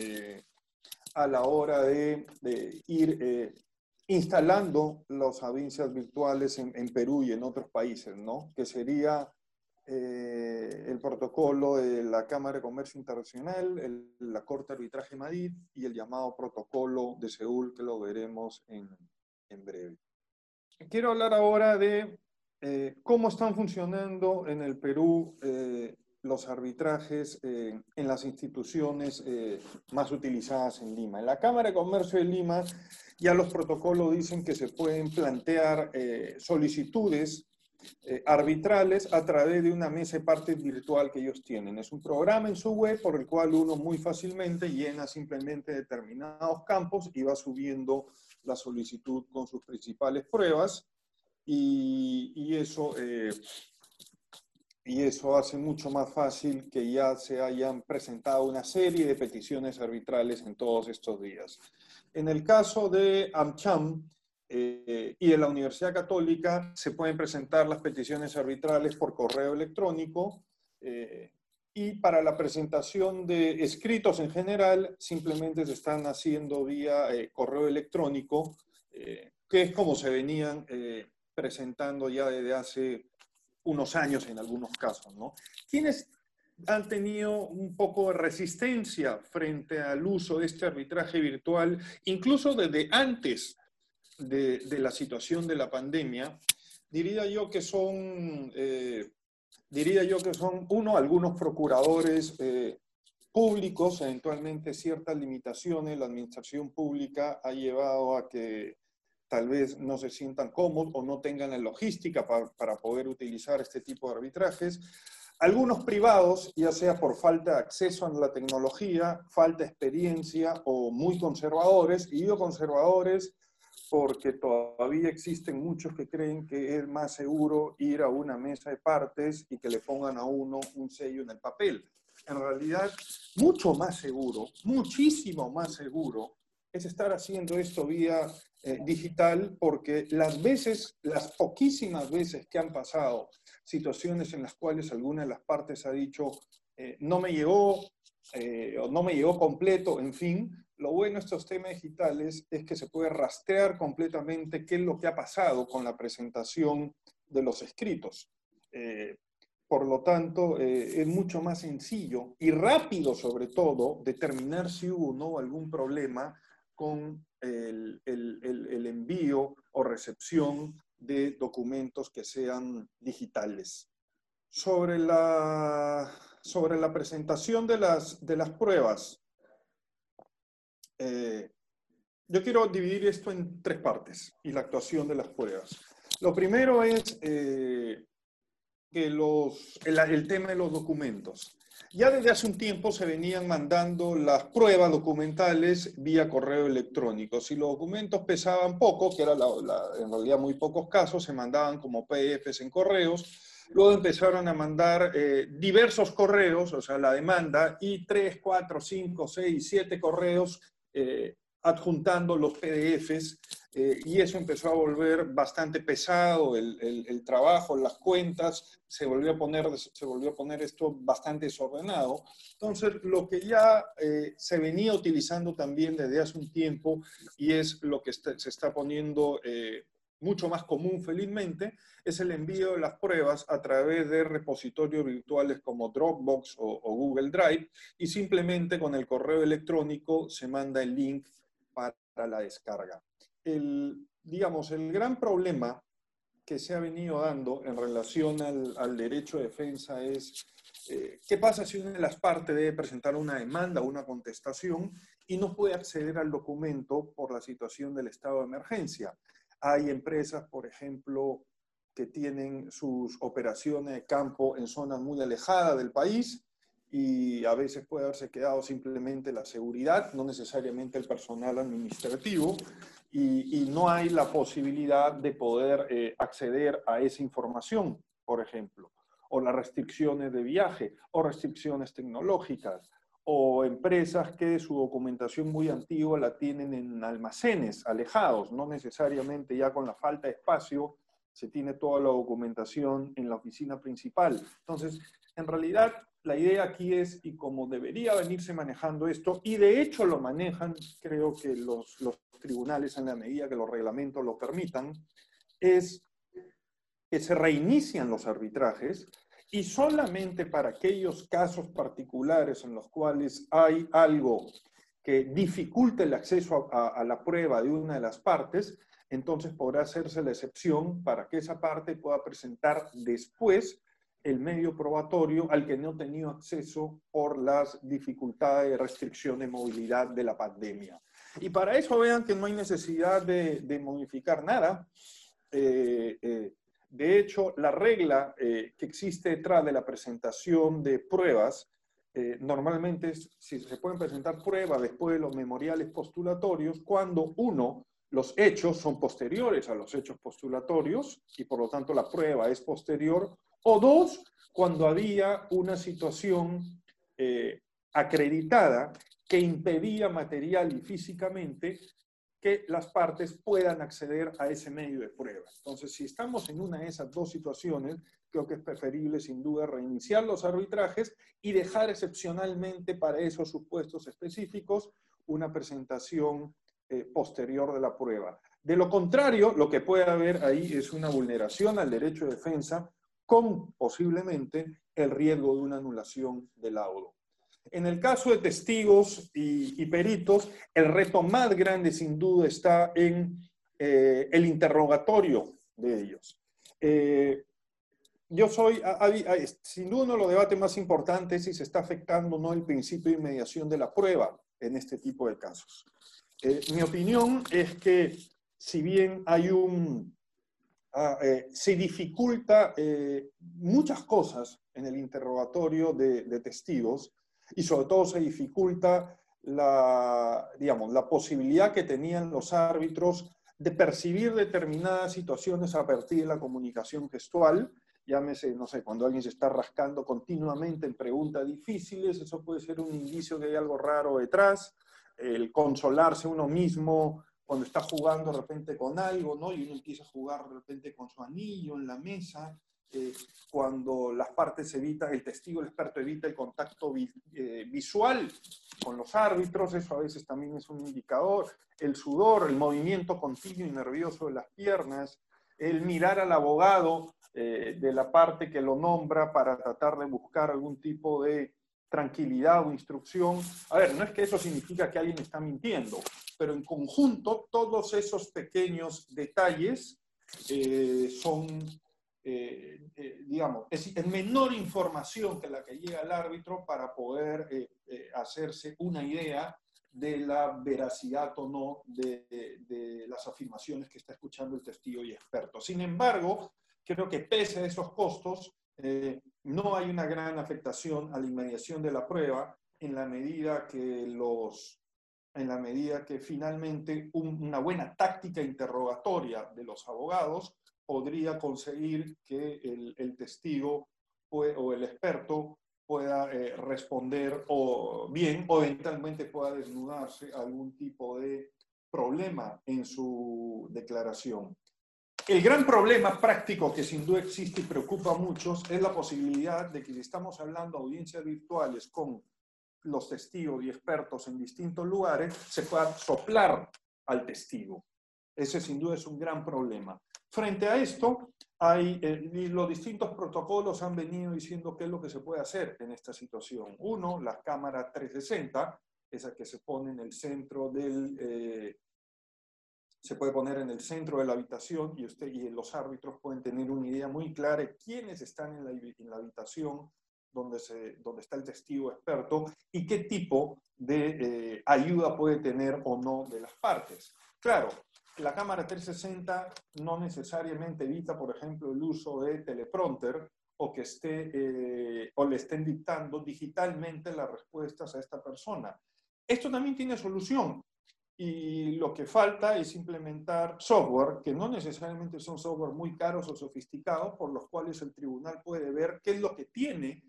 Speaker 3: a la hora de, de ir instalando las audiencias virtuales en, Perú y en otros países, ¿no? Que sería eh, el protocolo de la Cámara de Comercio Internacional, la Corte de Arbitraje Madrid y el llamado protocolo de Seúl, que lo veremos en, en breve. Quiero hablar ahora de eh, cómo están funcionando en el Perú eh, los arbitrajes en las instituciones más utilizadas en Lima. En la Cámara de Comercio de Lima ya los protocolos dicen que se pueden plantear eh, solicitudes eh, arbitrales a través de una mesa de partes virtual que ellos tienen. Es un programa en su web por el cual uno muy fácilmente llena simplemente determinados campos y va subiendo la solicitud con sus principales pruebas y, eso, eh, y eso hace mucho más fácil que ya se hayan presentado una serie de peticiones arbitrales en todos estos días. En el caso de AmCham eh, y de la Universidad Católica, se pueden presentar las peticiones arbitrales por correo electrónico eh, y para la presentación de escritos en general, simplemente se están haciendo vía eh, correo electrónico, que es como se venían presentando ya desde hace unos años en algunos casos. ¿no? ¿Quiénes han tenido un poco de resistencia frente al uso de este arbitraje virtual, incluso desde antes de, la situación de la pandemia. Diría yo que son, eh, diría yo que son, uno, algunos procuradores eh, públicos, eventualmente ciertas limitaciones, la administración pública ha llevado a que tal vez no se sientan cómodos o no tengan la logística para, para poder utilizar este tipo de arbitrajes. Algunos privados, ya sea por falta de acceso a la tecnología, falta de experiencia o muy conservadores, y digo conservadores porque todavía existen muchos que creen que es más seguro ir a una mesa de partes y que le pongan a uno un sello en el papel. En realidad, mucho más seguro, muchísimo más seguro, es estar haciendo esto vía eh, digital porque las veces, las poquísimas veces que han pasado situaciones en las cuales alguna de las partes ha dicho eh, no me llegó eh, o no me llegó completo, en fin, lo bueno de estos temas digitales es que se puede rastrear completamente qué es lo que ha pasado con la presentación de los escritos. por lo tanto, es mucho más sencillo y rápido, sobre todo, determinar si hubo o no algún problema con el, el, envío o recepción de documentos que sean digitales. Sobre la, sobre la presentación de las, de las pruebas, eh, yo quiero dividir esto en tres partes y la actuación de las pruebas. Lo primero es eh, que los, el, tema de los documentos. Ya desde hace un tiempo se venían mandando las pruebas documentales vía correo electrónico. Si los documentos pesaban poco, que era en realidad muy pocos casos, se mandaban como PDFs en correos. Luego empezaron a mandar eh, diversos correos, o sea, la demanda, y tres, cuatro, cinco, seis, siete correos eh, adjuntando los PDFs eh, y eso empezó a volver bastante pesado el, el, trabajo, las cuentas, se volvió, a poner, se volvió a poner esto bastante desordenado. Entonces, lo que ya eh, se venía utilizando también desde hace un tiempo y es lo que se está poniendo eh, mucho más común felizmente, es el envío de las pruebas a través de repositorios virtuales como Dropbox o, o Google Drive y simplemente con el correo electrónico se manda el link para la descarga el, digamos, el gran problema que se ha venido dando en relación al, derecho de defensa es eh, qué pasa si una de las partes debe presentar una demanda o una contestación y no puede acceder al documento por la situación del estado de emergencia. Hay empresas, por ejemplo, que tienen sus operaciones de campo en zonas muy alejadas del país y a veces puede haberse quedado simplemente la seguridad, no necesariamente el personal administrativo, y, no hay la posibilidad de poder eh, acceder a esa información, por ejemplo, o las restricciones de viaje, o restricciones tecnológicas, o empresas que su documentación muy antigua la tienen en almacenes alejados, no necesariamente ya con la falta de espacio se tiene toda la documentación en la oficina principal. Entonces, en realidad, la idea aquí es, y como debería venirse manejando esto, y de hecho lo manejan, creo que los, tribunales en la medida que los reglamentos lo permitan, es que se reinician los arbitrajes y solamente para aquellos casos particulares en los cuales hay algo que dificulte el acceso a, la prueba de una de las partes, entonces podrá hacerse la excepción para que esa parte pueda presentar después el medio probatorio al que no ha tenido acceso por las dificultades de restricción de movilidad de la pandemia. Y para eso vean que no hay necesidad de, modificar nada. Eh, eh, de hecho, la regla eh, que existe detrás de la presentación de pruebas, normalmente es, si se pueden presentar pruebas después de los memoriales postulatorios, cuando uno, los hechos son posteriores a los hechos postulatorios y por lo tanto la prueba es posterior, o dos, cuando había una situación eh, acreditada que impedía material y físicamente que las partes puedan acceder a ese medio de prueba. Entonces, si estamos en una de esas dos situaciones, creo que es preferible sin duda reiniciar los arbitrajes y dejar excepcionalmente para esos supuestos específicos una presentación eh, posterior de la prueba. De lo contrario, lo que puede haber ahí es una vulneración al derecho de defensa con posiblemente el riesgo de una anulación del laudo. En el caso de testigos y, peritos, el reto más grande sin duda está en eh, el interrogatorio de ellos. Eh, yo soy, sin duda uno de los debates más importantes si se está afectando o no el principio de inmediación de la prueba en este tipo de casos. Eh, mi opinión es que si bien hay un, ah, se dificulta muchas cosas en el interrogatorio de testigos, y sobre todo se dificulta la, digamos, la posibilidad que tenían los árbitros de percibir determinadas situaciones a partir de la comunicación gestual. Llámese, no sé, cuando alguien se está rascando continuamente en preguntas difíciles, eso puede ser un indicio que hay algo raro detrás. El consolarse uno mismo cuando está jugando de repente con algo, ¿no? Y uno empieza a jugar de repente con su anillo en la mesa, eh, cuando las partes evitan, el testigo, el experto evita el contacto eh, visual con los árbitros, eso a veces también es un indicador, el sudor, el movimiento continuo y nervioso de las piernas, el mirar al abogado eh, de la parte que lo nombra para tratar de buscar algún tipo de tranquilidad o instrucción. A ver, no es que eso significa que alguien está mintiendo, pero en conjunto todos esos pequeños detalles son eh, eh, digamos, es, menor información que la que llega al árbitro para poder eh, hacerse una idea de la veracidad o no de, de, las afirmaciones que está escuchando el testigo y experto. Sin embargo, creo que pese a esos costos, no hay una gran afectación a la inmediación de la prueba en la medida que los en la medida que finalmente una buena táctica interrogatoria de los abogados podría conseguir que el, testigo o el experto pueda eh, responder o bien o eventualmente pueda desnudarse algún tipo de problema en su declaración. El gran problema práctico que sin duda existe y preocupa a muchos es la posibilidad de que si estamos hablando de audiencias virtuales con los testigos y expertos en distintos lugares, se pueda soplar al testigo. Ese sin duda es un gran problema. Frente a esto, hay, eh, los distintos protocolos han venido diciendo qué es lo que se puede hacer en esta situación. Uno, la cámara 360, esa que se pone en el centro del... Eh, se puede poner en el centro de la habitación y, usted, y los árbitros pueden tener una idea muy clara de quiénes están en la, en la habitación donde, se, donde está el testigo experto y qué tipo de eh, ayuda puede tener o no de las partes. Claro, la cámara 360 no necesariamente evita, por ejemplo, el uso de teleprompter o que esté eh, o le estén dictando digitalmente las respuestas a esta persona. Esto también tiene solución y lo que falta es implementar software que no necesariamente son software muy caros o sofisticados por los cuales el tribunal puede ver qué es lo que tiene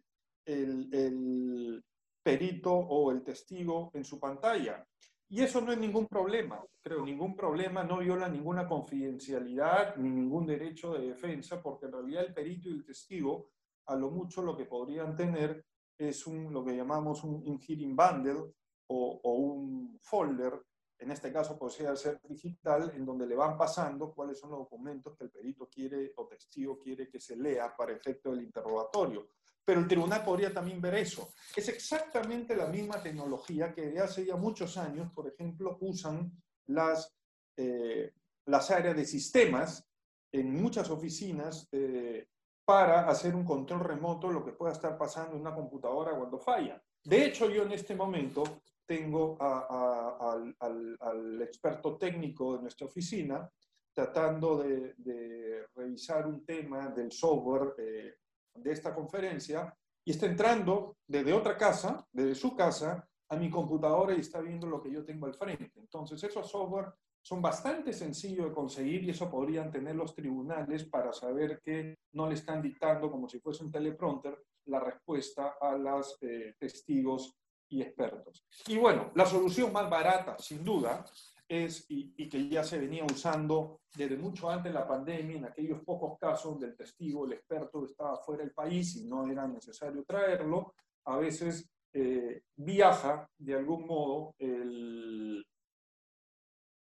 Speaker 3: el, perito o el testigo en su pantalla. Y eso no es ningún problema, creo, ningún problema, no viola ninguna confidencialidad ni ningún derecho de defensa, porque en realidad el perito y el testigo, a lo mucho lo que podrían tener es un, lo que llamamos un, un hearing bundle o, o, un folder, en este caso podría ser digital, en donde le van pasando cuáles son los documentos que el perito quiere o testigo quiere que se lea para efecto del interrogatorio. Pero el tribunal podría también ver eso. Es exactamente la misma tecnología que de hace ya muchos años, por ejemplo, usan las, eh, las áreas de sistemas en muchas oficinas eh, para hacer un control remoto lo que pueda estar pasando en una computadora cuando falla. De hecho, yo en este momento tengo a, a, al, al, experto técnico de nuestra oficina tratando de, de revisar un tema del software eh, de esta conferencia y está entrando desde otra casa, desde su casa, a mi computadora y está viendo lo que yo tengo al frente. Entonces, esos software son bastante sencillos de conseguir y eso podrían tener los tribunales para saber que no le están dictando como si fuese un teleprompter la respuesta a los eh, testigos y expertos. Y bueno, la solución más barata, sin duda, es, y, y, que ya se venía usando desde mucho antes de la pandemia, en aquellos pocos casos del testigo, el experto estaba fuera del país y no era necesario traerlo, a veces eh, viaja de algún modo el,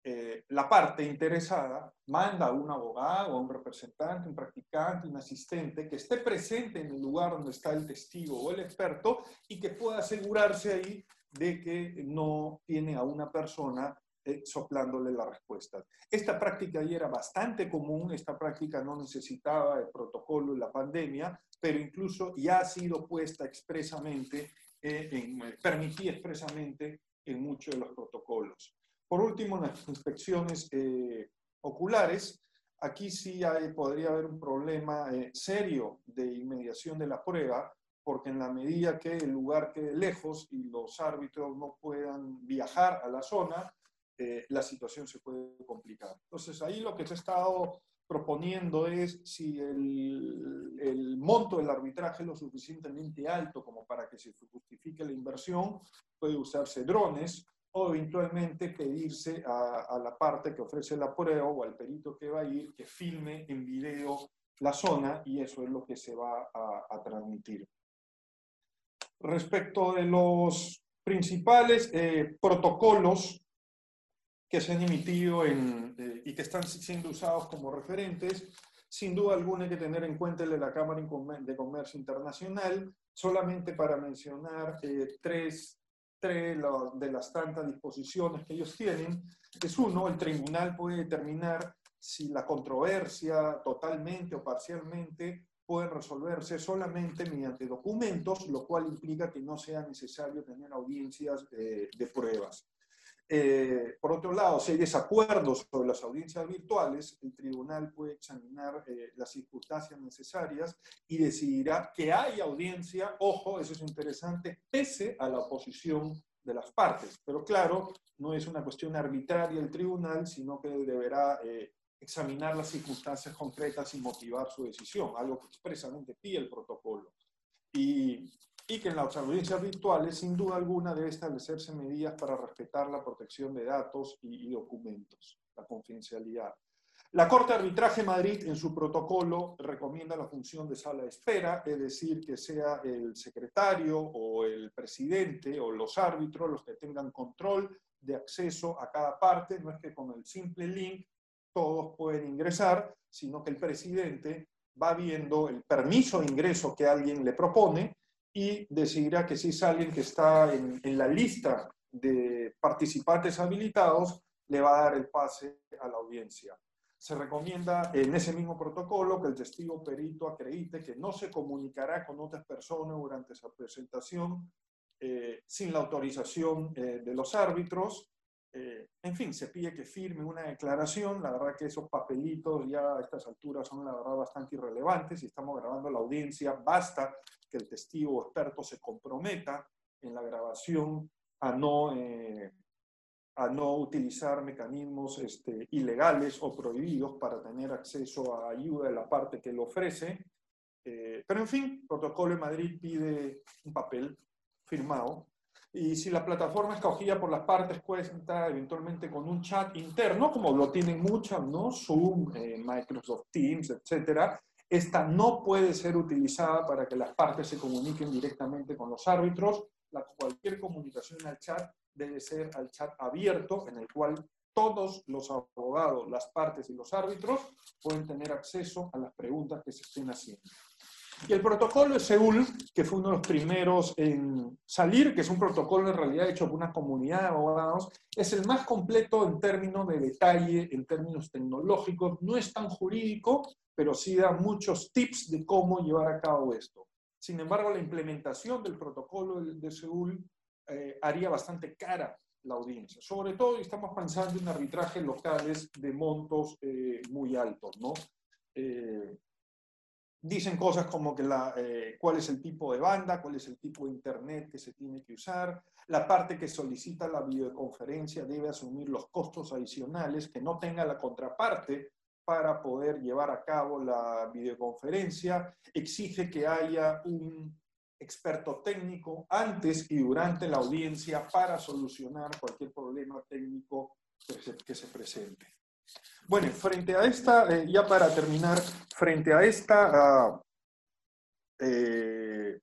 Speaker 3: eh, la parte interesada, manda a un abogado, a un representante, un practicante, un asistente que esté presente en el lugar donde está el testigo o el experto y que pueda asegurarse ahí de que no tiene a una persona eh, soplándole la respuesta. Esta práctica ya era bastante común, esta práctica no necesitaba el protocolo en la pandemia, pero incluso ya ha sido puesta expresamente, eh, en, permitida expresamente en muchos de los protocolos. Por último, las inspecciones eh, oculares. Aquí sí hay, podría haber un problema eh, serio de inmediación de la prueba, porque en la medida que el lugar quede lejos y los árbitros no puedan viajar a la zona, eh, la situación se puede complicar. Entonces, ahí lo que se ha estado proponiendo es si el, el, monto del arbitraje es lo suficientemente alto como para que se justifique la inversión, puede usarse drones o eventualmente pedirse a, a, la parte que ofrece la prueba o al perito que va a ir que filme en video la zona y eso es lo que se va a, a transmitir. Respecto de los principales eh, protocolos que se han emitido en, eh, y que están siendo usados como referentes. Sin duda alguna hay que tener en cuenta el de la Cámara de Comercio Internacional, solamente para mencionar eh, tres, tres de las tantas disposiciones que ellos tienen. Es uno, el tribunal puede determinar si la controversia totalmente o parcialmente puede resolverse solamente mediante documentos, lo cual implica que no sea necesario tener audiencias de, de pruebas. Eh, por otro lado, si hay desacuerdos sobre las audiencias virtuales, el tribunal puede examinar eh, las circunstancias necesarias y decidirá que hay audiencia, ojo, eso es interesante, pese a la oposición de las partes. Pero claro, no es una cuestión arbitraria el tribunal, sino que deberá eh, examinar las circunstancias concretas y motivar su decisión, algo que expresamente pide el protocolo. Y y que en las audiencias virtuales, sin duda alguna, debe establecerse medidas para respetar la protección de datos y, documentos, la confidencialidad. La Corte de Arbitraje Madrid, en su protocolo, recomienda la función de sala de espera, es decir, que sea el secretario o el presidente o los árbitros los que tengan control de acceso a cada parte, no es que con el simple link todos pueden ingresar, sino que el presidente va viendo el permiso de ingreso que alguien le propone y decidirá que si es alguien que está en, la lista de participantes habilitados, le va a dar el pase a la audiencia. Se recomienda en ese mismo protocolo que el testigo perito acredite que no se comunicará con otras personas durante esa presentación eh, sin la autorización eh, de los árbitros. Eh, en fin, se pide que firme una declaración. La verdad que esos papelitos ya a estas alturas son la verdad bastante irrelevantes. Si estamos grabando la audiencia, basta que el testigo experto se comprometa en la grabación a no, eh, a no utilizar mecanismos este, ilegales o prohibidos para tener acceso a ayuda de la parte que lo ofrece. Eh, pero en fin, protocolo de Madrid pide un papel firmado y si la plataforma escogida por las partes cuenta eventualmente con un chat interno, como lo tienen muchas, ¿no? Zoom, eh, Microsoft Teams, etcétera, Esta no puede ser utilizada para que las partes se comuniquen directamente con los árbitros. La, cualquier comunicación al chat debe ser al chat abierto, en el cual todos los abogados, las partes y los árbitros pueden tener acceso a las preguntas que se estén haciendo. Y el protocolo de Seúl, que fue uno de los primeros en salir, que es un protocolo en realidad hecho por una comunidad de abogados, es el más completo en términos de detalle, en términos tecnológicos, no es tan jurídico, pero sí da muchos tips de cómo llevar a cabo esto. Sin embargo, la implementación del protocolo de Seúl eh, haría bastante cara la audiencia. Sobre todo estamos pensando en arbitrajes locales de montos eh, muy altos, ¿no? Eh, dicen cosas como que eh, cuál es el tipo de banda, cuál es el tipo de internet que se tiene que usar, la parte que solicita la videoconferencia debe asumir los costos adicionales que no tenga la contraparte para poder llevar a cabo la videoconferencia, exige que haya un experto técnico antes y durante la audiencia para solucionar cualquier problema técnico que se, presente. Bueno, frente a esta, eh, ya para terminar, frente a esta, eh,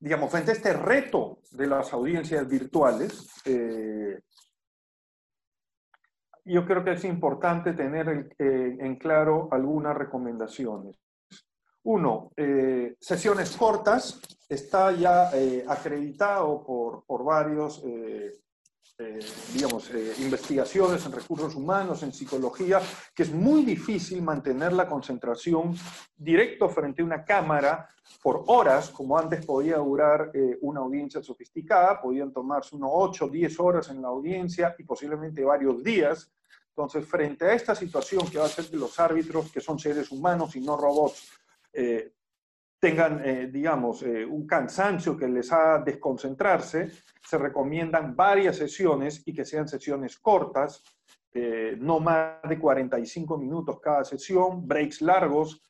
Speaker 3: digamos, frente a este reto de las audiencias virtuales, eh, yo creo que es importante tener en claro algunas recomendaciones. Uno, sesiones cortas, está ya acreditado por, por varios, eh, digamos, investigaciones en recursos humanos, en psicología, que es muy difícil mantener la concentración directo frente a una cámara por horas, como antes podía durar una audiencia sofisticada, podían tomarse unos 8, 10 horas en la audiencia y posiblemente varios días. Entonces, frente a esta situación que va a ser que los árbitros, que son seres humanos y no robots, tengan, eh, digamos, eh, un cansancio que les haga desconcentrarse, se recomiendan varias sesiones y que sean sesiones cortas, eh, no más de 45 minutos cada sesión, breaks largos,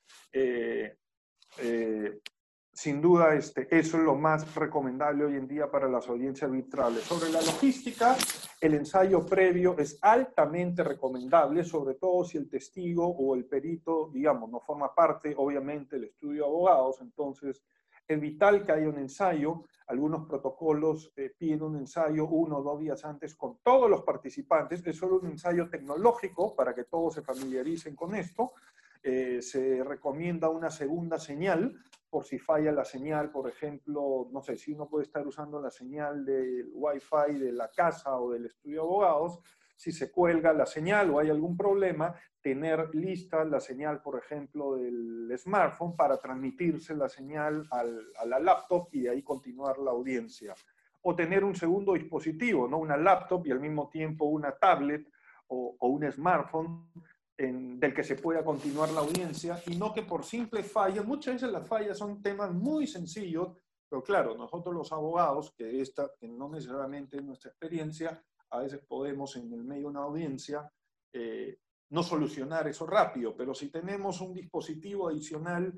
Speaker 3: sin duda, este, eso es lo más recomendable hoy en día para las audiencias arbitrales. Sobre la logística, el ensayo previo es altamente recomendable, sobre todo si el testigo o el perito, digamos, no forma parte, obviamente, del estudio de abogados. Entonces, es vital que haya un ensayo. Algunos protocolos eh, piden un ensayo uno o dos días antes con todos los participantes. Es solo un ensayo tecnológico para que todos se familiaricen con esto. Eh, se recomienda una segunda señal por si falla la señal, por ejemplo, no sé, si uno puede estar usando la señal del Wi-Fi de la casa o del estudio de abogados, si se cuelga la señal o hay algún problema, tener lista la señal, por ejemplo, del smartphone para transmitirse la señal al, a la laptop y de ahí continuar la audiencia. O tener un segundo dispositivo, ¿no? una laptop y al mismo tiempo una tablet o, o un smartphone del que se pueda continuar la audiencia y no que por simple falla, muchas veces las fallas son temas muy sencillos, pero claro, nosotros los abogados, que, esta, que no necesariamente es nuestra experiencia, a veces podemos en el medio de una audiencia eh, no solucionar eso rápido, pero si tenemos un dispositivo adicional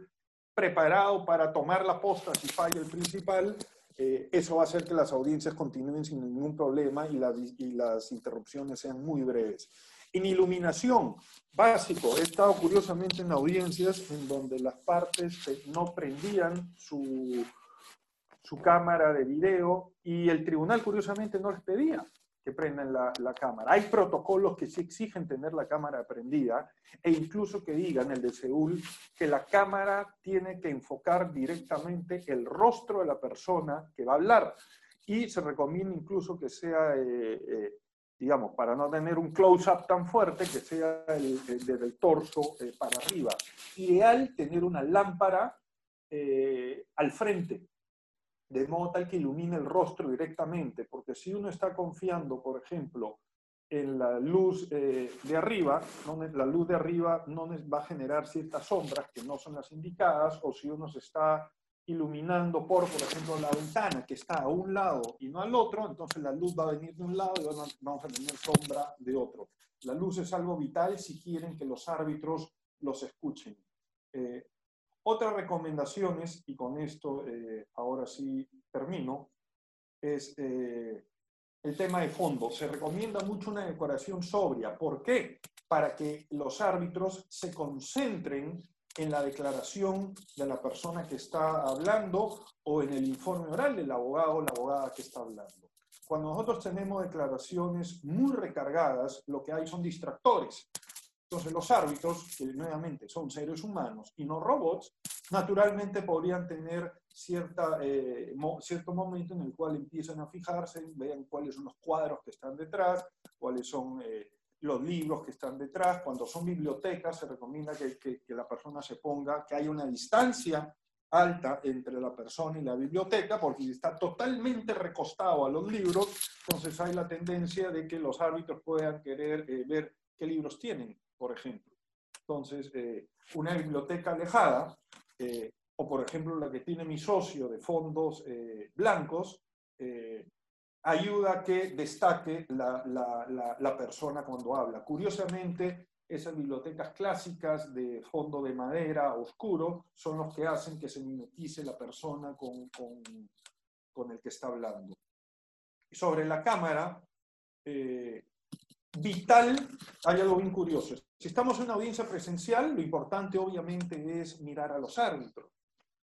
Speaker 3: preparado para tomar la posta si falla el principal, eh, eso va a hacer que las audiencias continúen sin ningún problema y, y las interrupciones sean muy breves. En iluminación, básico, he estado curiosamente en audiencias en donde las partes no prendían su, su cámara de video y el tribunal curiosamente no les pedía que prendan la, la, cámara. Hay protocolos que sí exigen tener la cámara prendida e incluso que digan, el de Seúl, que la cámara tiene que enfocar directamente el rostro de la persona que va a hablar. Y se recomienda incluso que sea eh, eh, digamos, para no tener un close-up tan fuerte que sea desde el torso eh, para arriba. Ideal tener una lámpara eh, al frente, de modo tal que ilumine el rostro directamente, porque si uno está confiando, por ejemplo, en la luz eh, de arriba, la luz de arriba no va a generar ciertas sombras que no son las indicadas, o si uno se está iluminando por, por ejemplo, la ventana que está a un lado y no al otro, entonces la luz va a venir de un lado y vamos a tener sombra de otro. La luz es algo vital si quieren que los árbitros los escuchen. Eh, otras recomendaciones, y con esto eh, ahora sí termino, es eh, el tema de fondo. Se recomienda mucho una decoración sobria. ¿Por qué? Para que los árbitros se concentren en la declaración de la persona que está hablando o en el informe oral del abogado o la abogada que está hablando. Cuando nosotros tenemos declaraciones muy recargadas, lo que hay son distractores. Entonces los árbitros, que nuevamente son seres humanos y no robots, naturalmente podrían tener cierta, eh, cierto momento en el cual empiezan a fijarse, vean cuáles son los cuadros que están detrás, cuáles son eh, los libros que están detrás. Cuando son bibliotecas, se recomienda que, la persona se ponga, que haya una distancia alta entre la persona y la biblioteca, porque si está totalmente recostado a los libros, entonces hay la tendencia de que los árbitros puedan querer eh, ver qué libros tienen, por ejemplo. Entonces, eh, una biblioteca alejada, eh, o por ejemplo la que tiene mi socio de fondos blancos, ayuda a que destaque la, la, la, persona cuando habla. Curiosamente, esas bibliotecas clásicas de fondo de madera oscuro son los que hacen que se mimetice la persona con, con, con el que está hablando. Sobre la cámara, eh, vital, hay algo bien curioso. Si estamos en una audiencia presencial, lo importante obviamente es mirar a los árbitros.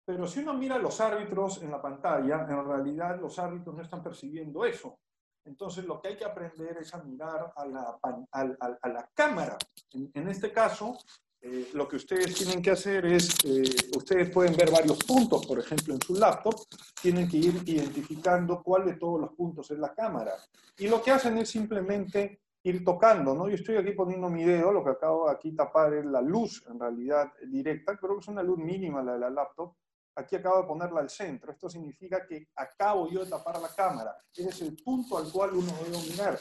Speaker 3: Pero si uno mira a los árbitros en la pantalla, en realidad los árbitros no están percibiendo eso. Entonces lo que hay que aprender es a mirar a la, a, la cámara. En, este caso, eh, lo que ustedes tienen que hacer es, eh, ustedes pueden ver varios puntos, por ejemplo, en su laptop, tienen que ir identificando cuál de todos los puntos es la cámara. Y lo que hacen es simplemente ir tocando, ¿no? Yo estoy aquí poniendo mi dedo, lo que acabo aquí tapar es la luz, en realidad, directa, creo que es una luz mínima la de la laptop, Aquí acabo de ponerla al centro. Esto significa que acabo yo de tapar la cámara. Ese es el punto al cual uno debe mirar.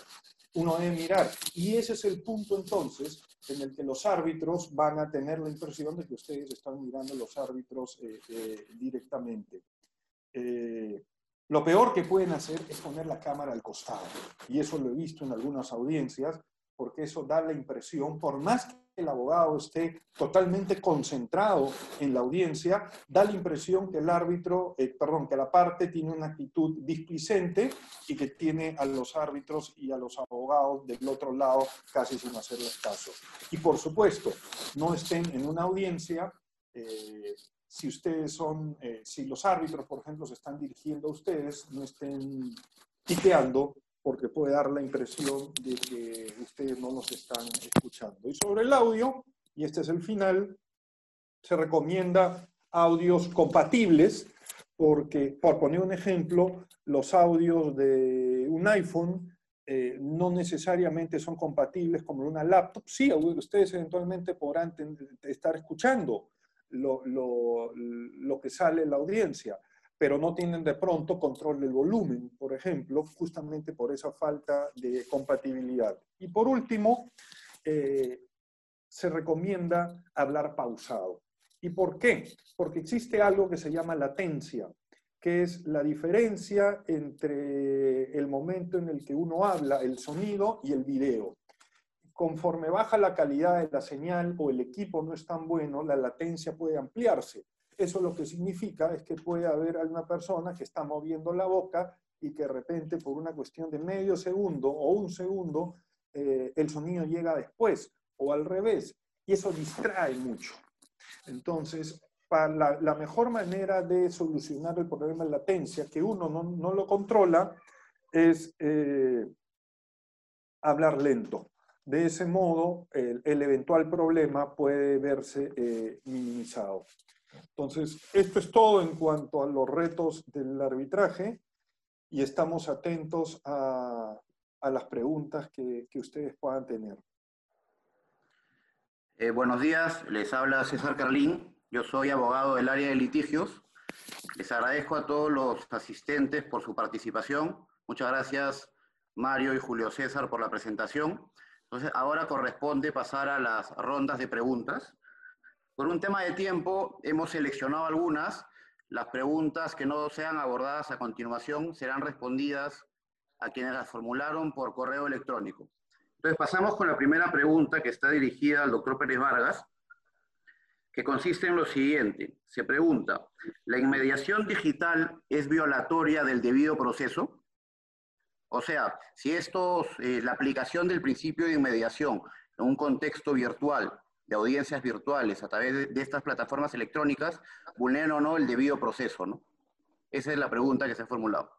Speaker 3: Uno debe mirar. Y ese es el punto entonces en el que los árbitros van a tener la impresión de que ustedes están mirando los árbitros eh, eh, directamente. Eh, lo peor que pueden hacer es poner la cámara al costado. Y eso lo he visto en algunas audiencias, porque eso da la impresión, por más que el abogado esté totalmente concentrado en la audiencia, da la impresión que el árbitro, eh, perdón, que la parte tiene una actitud displicente y que tiene a los árbitros y a los abogados del otro lado casi sin hacerles caso. Y por supuesto, no estén en una audiencia eh, si ustedes son, eh, si los árbitros, por ejemplo, se están dirigiendo a ustedes, no estén piqueando porque puede dar la impresión de que ustedes no nos están escuchando. Y sobre el audio, y este es el final, se recomienda audios compatibles, porque, por poner un ejemplo, los audios de un iPhone eh, no necesariamente son compatibles con una laptop. Sí, ustedes eventualmente podrán estar escuchando lo, lo, lo que sale en la audiencia, pero no tienen de pronto control del volumen, por ejemplo, justamente por esa falta de compatibilidad. Y por último, eh, se recomienda hablar pausado. ¿Y por qué? Porque existe algo que se llama latencia, que es la diferencia entre el momento en el que uno habla, el sonido y el video. Conforme baja la calidad de la señal o el equipo no es tan bueno, la latencia puede ampliarse. Eso lo que significa es que puede haber alguna persona que está moviendo la boca y que de repente por una cuestión de medio segundo o un segundo eh, el sonido llega después o al revés y eso distrae mucho. Entonces, para la, mejor manera de solucionar el problema de latencia, que uno no, lo controla, es eh, hablar lento. De ese modo, el, eventual problema puede verse eh, minimizado. Entonces, esto es todo en cuanto a los retos del arbitraje y estamos atentos a, las preguntas que, ustedes puedan tener.
Speaker 4: Eh, buenos días, les habla César Carlín. Yo soy abogado del área de litigios. Les agradezco a todos los asistentes por su participación. Muchas gracias, Mario y Julio César, por la presentación. Entonces, ahora corresponde pasar a las rondas de preguntas. Por un tema de tiempo, hemos seleccionado algunas. Las preguntas que no sean abordadas a continuación serán respondidas a quienes las formularon por correo electrónico. Entonces pasamos con la primera pregunta que está dirigida al doctor Pérez Vargas, que consiste en lo siguiente. Se pregunta, ¿la inmediación digital es violatoria del debido proceso? O sea, si esto, eh, la aplicación del principio de inmediación en un contexto virtual de audiencias virtuales a través de, estas plataformas electrónicas vulneran o no el debido proceso, ¿no? Esa es la pregunta que se ha formulado.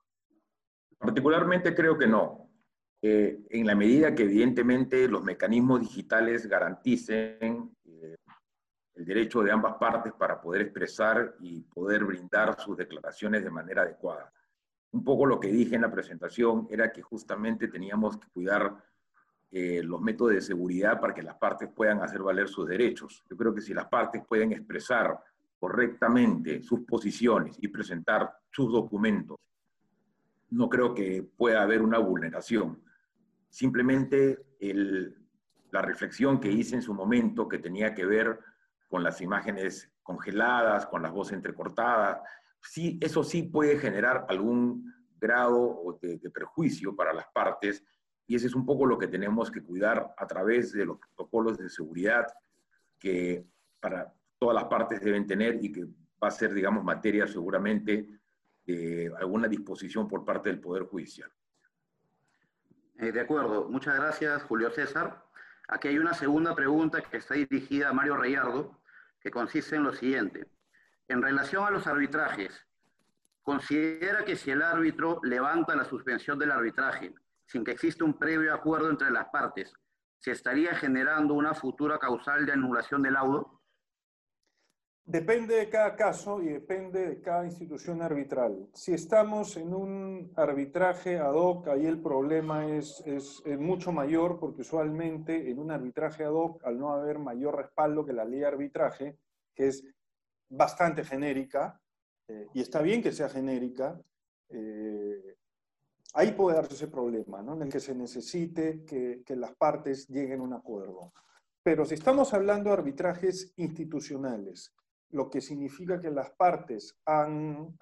Speaker 2: Particularmente creo que no. Eh, en la medida que evidentemente los mecanismos digitales garanticen eh, el derecho de ambas partes para poder expresar y poder brindar sus declaraciones de manera adecuada. Un poco lo que dije en la presentación era que justamente teníamos que cuidar eh, los métodos de seguridad para que las partes puedan hacer valer sus derechos. Yo creo que si las partes pueden expresar correctamente sus posiciones y presentar sus documentos, no creo que pueda haber una vulneración. Simplemente la reflexión que hice en su momento, que tenía que ver con las imágenes congeladas, con las voces entrecortadas, sí, eso sí puede generar algún grado de, de perjuicio para las partes y ese es un poco lo que tenemos que cuidar a través de los protocolos de seguridad que para todas las partes deben tener y que va a ser, digamos, materia seguramente de alguna disposición por parte del Poder Judicial.
Speaker 4: Eh, de acuerdo, muchas gracias Julio César. Aquí hay una segunda pregunta que está dirigida a Mario Reyardo, que consiste en lo siguiente. En relación a los arbitrajes, ¿considera que si el árbitro levanta la suspensión del arbitraje sin que exista un previo acuerdo entre las partes, ¿se estaría generando una futura causal de anulación del laudo?
Speaker 3: Depende de cada caso y depende de cada institución arbitral. Si estamos en un arbitraje ad hoc, ahí el problema es, es, mucho mayor porque usualmente en un arbitraje ad hoc, al no haber mayor respaldo que la ley de arbitraje, que es bastante genérica, eh, y está bien que sea genérica, eh, Ahí puede darse ese problema, ¿no? en el que se necesite que, las partes lleguen a un acuerdo. Pero si estamos hablando de arbitrajes institucionales, lo que significa que las partes han,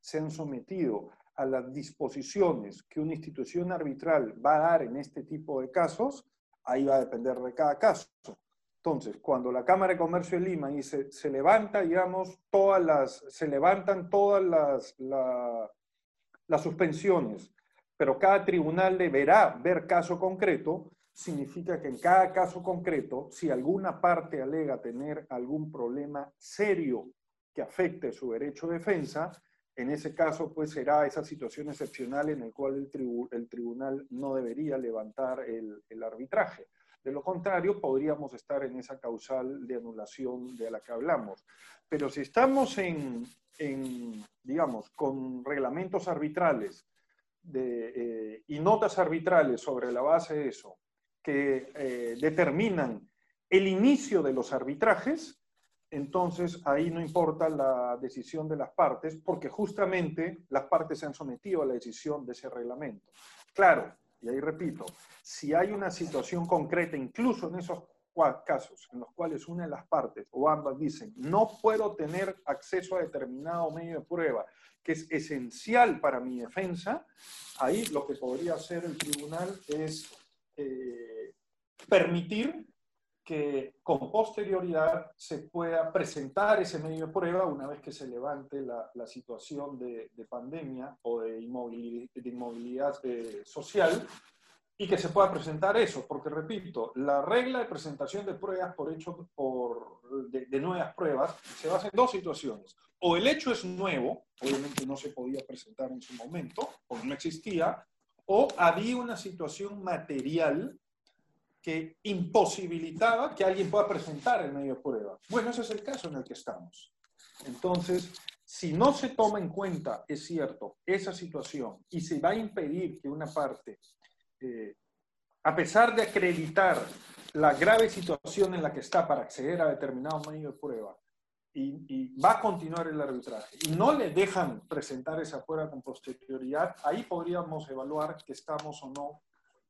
Speaker 3: se han sometido a las disposiciones que una institución arbitral va a dar en este tipo de casos, ahí va a depender de cada caso. Entonces, cuando la Cámara de Comercio de Lima dice, se levanta, digamos, todas las, se levantan todas las, las suspensiones, pero cada tribunal deberá ver caso concreto, significa que en cada caso concreto, si alguna parte alega tener algún problema serio que afecte su derecho de defensa, en ese caso, pues será esa situación excepcional en la cual el, tribunal no debería levantar el, arbitraje. De lo contrario, podríamos estar en esa causal de anulación de la que hablamos. Pero si estamos en, digamos, con reglamentos arbitrales eh, y notas arbitrales sobre la base de eso, que eh, determinan el inicio de los arbitrajes, entonces ahí no importa la decisión de las partes, porque justamente las partes se han sometido a la decisión de ese reglamento. Claro, y ahí repito, si hay una situación concreta, incluso en esos casos en los cuales una de las partes o ambas dicen no puedo tener acceso a determinado medio de prueba que es esencial para mi defensa, ahí lo que podría hacer el tribunal es eh, permitir que con posterioridad se pueda presentar ese medio de prueba una vez que se levante la, la situación de, de, pandemia o de inmovilidad, de inmovilidad eh, social y que se pueda presentar eso, porque repito, la regla de presentación de pruebas por hecho por, de, nuevas pruebas se basa en dos situaciones. O el hecho es nuevo, obviamente no se podía presentar en su momento, o no existía, o había una situación material que imposibilitaba que alguien pueda presentar el medio de prueba. Bueno, ese es el caso en el que estamos. Entonces, si no se toma en cuenta, es cierto, esa situación y se va a impedir que una parte eh, a pesar de acreditar la grave situación en la que está para acceder a determinado medio de prueba, y, va a continuar el arbitraje, y no le dejan presentar esa prueba con posterioridad, ahí podríamos evaluar que estamos o no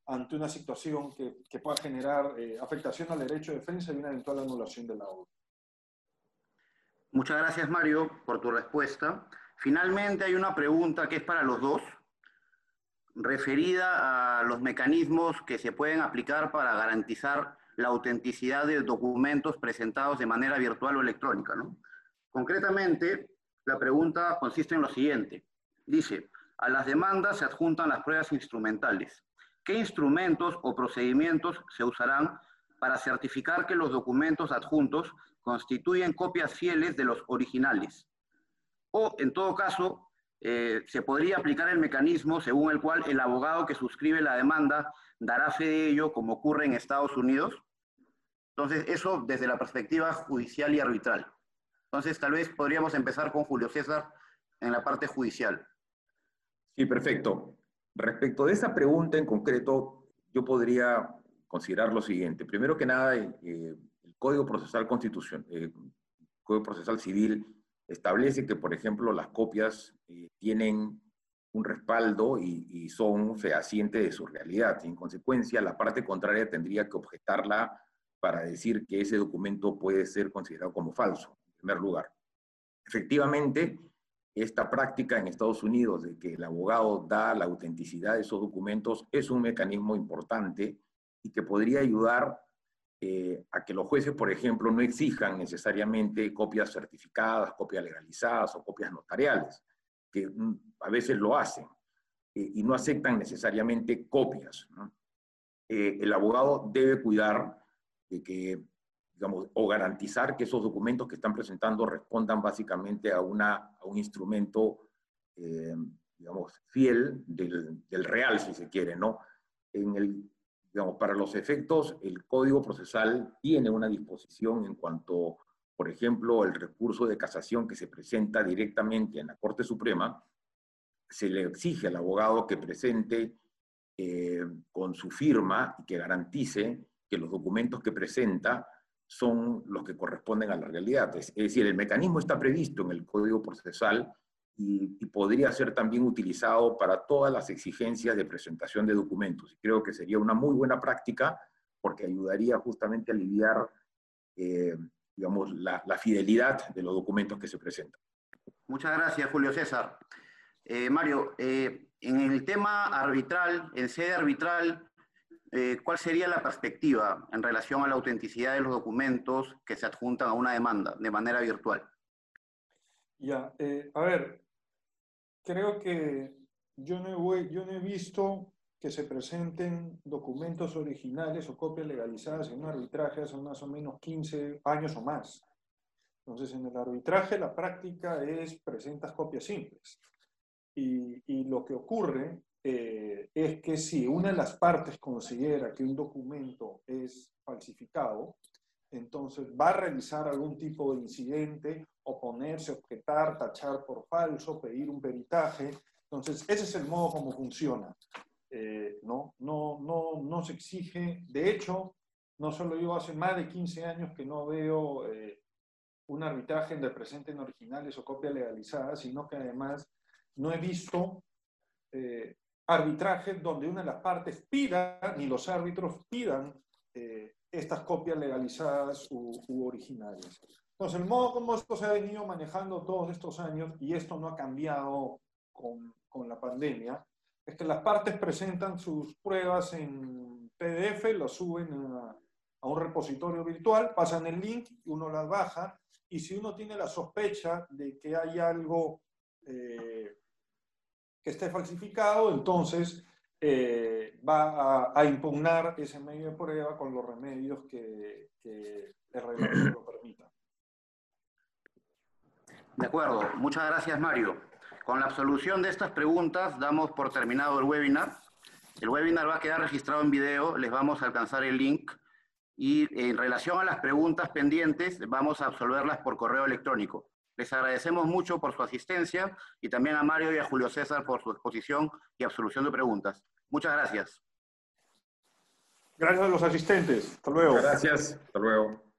Speaker 3: ante una situación que, que pueda generar eh, afectación al derecho de defensa y una eventual anulación de la obra.
Speaker 4: Muchas gracias, Mario, por tu respuesta. Finalmente, hay una pregunta que es para los dos referida a los mecanismos que se pueden aplicar para garantizar la autenticidad de documentos presentados de manera virtual o electrónica. ¿no? Concretamente, la pregunta consiste en lo siguiente. Dice, a las demandas se adjuntan las pruebas instrumentales. ¿Qué instrumentos o procedimientos se usarán para certificar que los documentos adjuntos constituyen copias fieles de los originales. O, en todo caso, eh, se podría aplicar el mecanismo según el cual el abogado que suscribe la demanda dará fe de ello, como ocurre en Estados Unidos. Entonces, eso desde la perspectiva judicial y arbitral. Entonces, tal vez podríamos empezar con Julio César en la parte judicial.
Speaker 2: Sí, perfecto. Respecto de esa pregunta en concreto, yo podría considerar lo siguiente. Primero que nada, eh, el Código Procesal Constitución, eh, Código Procesal Civil establece que, por ejemplo, las copias eh, tienen un respaldo y, son fehacientes de su realidad. En consecuencia, la parte contraria tendría que objetarla para decir que ese documento puede ser considerado como falso, en primer lugar. Efectivamente, esta práctica en Estados Unidos de que el abogado da la autenticidad de esos documentos es un mecanismo importante y que podría ayudar eh, a que los jueces, por ejemplo, no exijan necesariamente copias certificadas, copias legalizadas o copias notariales, que mm, a veces lo hacen, eh, y no aceptan necesariamente copias. Eh, el abogado debe cuidar de que, digamos, o garantizar que esos documentos que están presentando respondan básicamente a, una, a un instrumento, digamos, fiel del, del real, si se quiere, ¿no? En el digamos, para los efectos, el Código Procesal tiene una disposición en cuanto, por ejemplo, el recurso de casación que se presenta directamente en la Corte Suprema, se le exige al abogado que presente eh, con su firma y que garantice que los documentos que presenta son los que corresponden a la realidad. Es, es decir, el mecanismo está previsto en el Código Procesal y, podría ser también utilizado para todas las exigencias de presentación de documentos. Y creo que sería una muy buena práctica porque ayudaría justamente a aliviar, eh, digamos, la, fidelidad de los documentos que se presentan.
Speaker 4: Muchas gracias, Julio César. Eh, Mario, eh, en el tema arbitral, en sede arbitral, ¿cuál sería la perspectiva en relación a la autenticidad de los documentos que se adjuntan a una demanda de manera virtual?
Speaker 3: Ya, a ver, creo que yo no, yo no he visto que se presenten documentos originales o copias legalizadas en un arbitraje hace más o menos 15 años o más. Entonces, en el arbitraje la práctica es presentas copias simples. Y, y lo que ocurre eh, es que si una de las partes considera que un documento es falsificado, entonces va a realizar algún tipo de incidente, oponerse, objetar, tachar por falso, pedir un peritaje. Entonces, ese es el modo como funciona. Eh, no, no, no, no se exige, de hecho, no solo yo hace más de 15 años que no veo eh, un arbitraje donde presenten originales o copias legalizadas, sino que además no he visto arbitrajes donde una de las partes pida, ni los árbitros pidan eh, estas copias legalizadas u, originales. Entonces, el modo como esto se ha venido manejando todos estos años, y esto no ha cambiado con, con la pandemia, es que las partes presentan sus pruebas en PDF, las suben a, a, un repositorio virtual, pasan el link, uno las baja, y si uno tiene la sospecha de que hay algo eh, que esté falsificado, entonces eh, va a, impugnar ese medio de prueba con los remedios que, el reglamento lo permita.
Speaker 4: De acuerdo, muchas gracias Mario. Con la absolución de estas preguntas damos por terminado el webinar. El webinar va a quedar registrado en video, les vamos a alcanzar el link y en relación a las preguntas pendientes vamos a absolverlas por correo electrónico. Les agradecemos mucho por su asistencia y también a Mario y a Julio César por su exposición y absolución de preguntas. Muchas gracias.
Speaker 3: Gracias a los asistentes. Hasta luego.
Speaker 2: gracias. Hasta luego.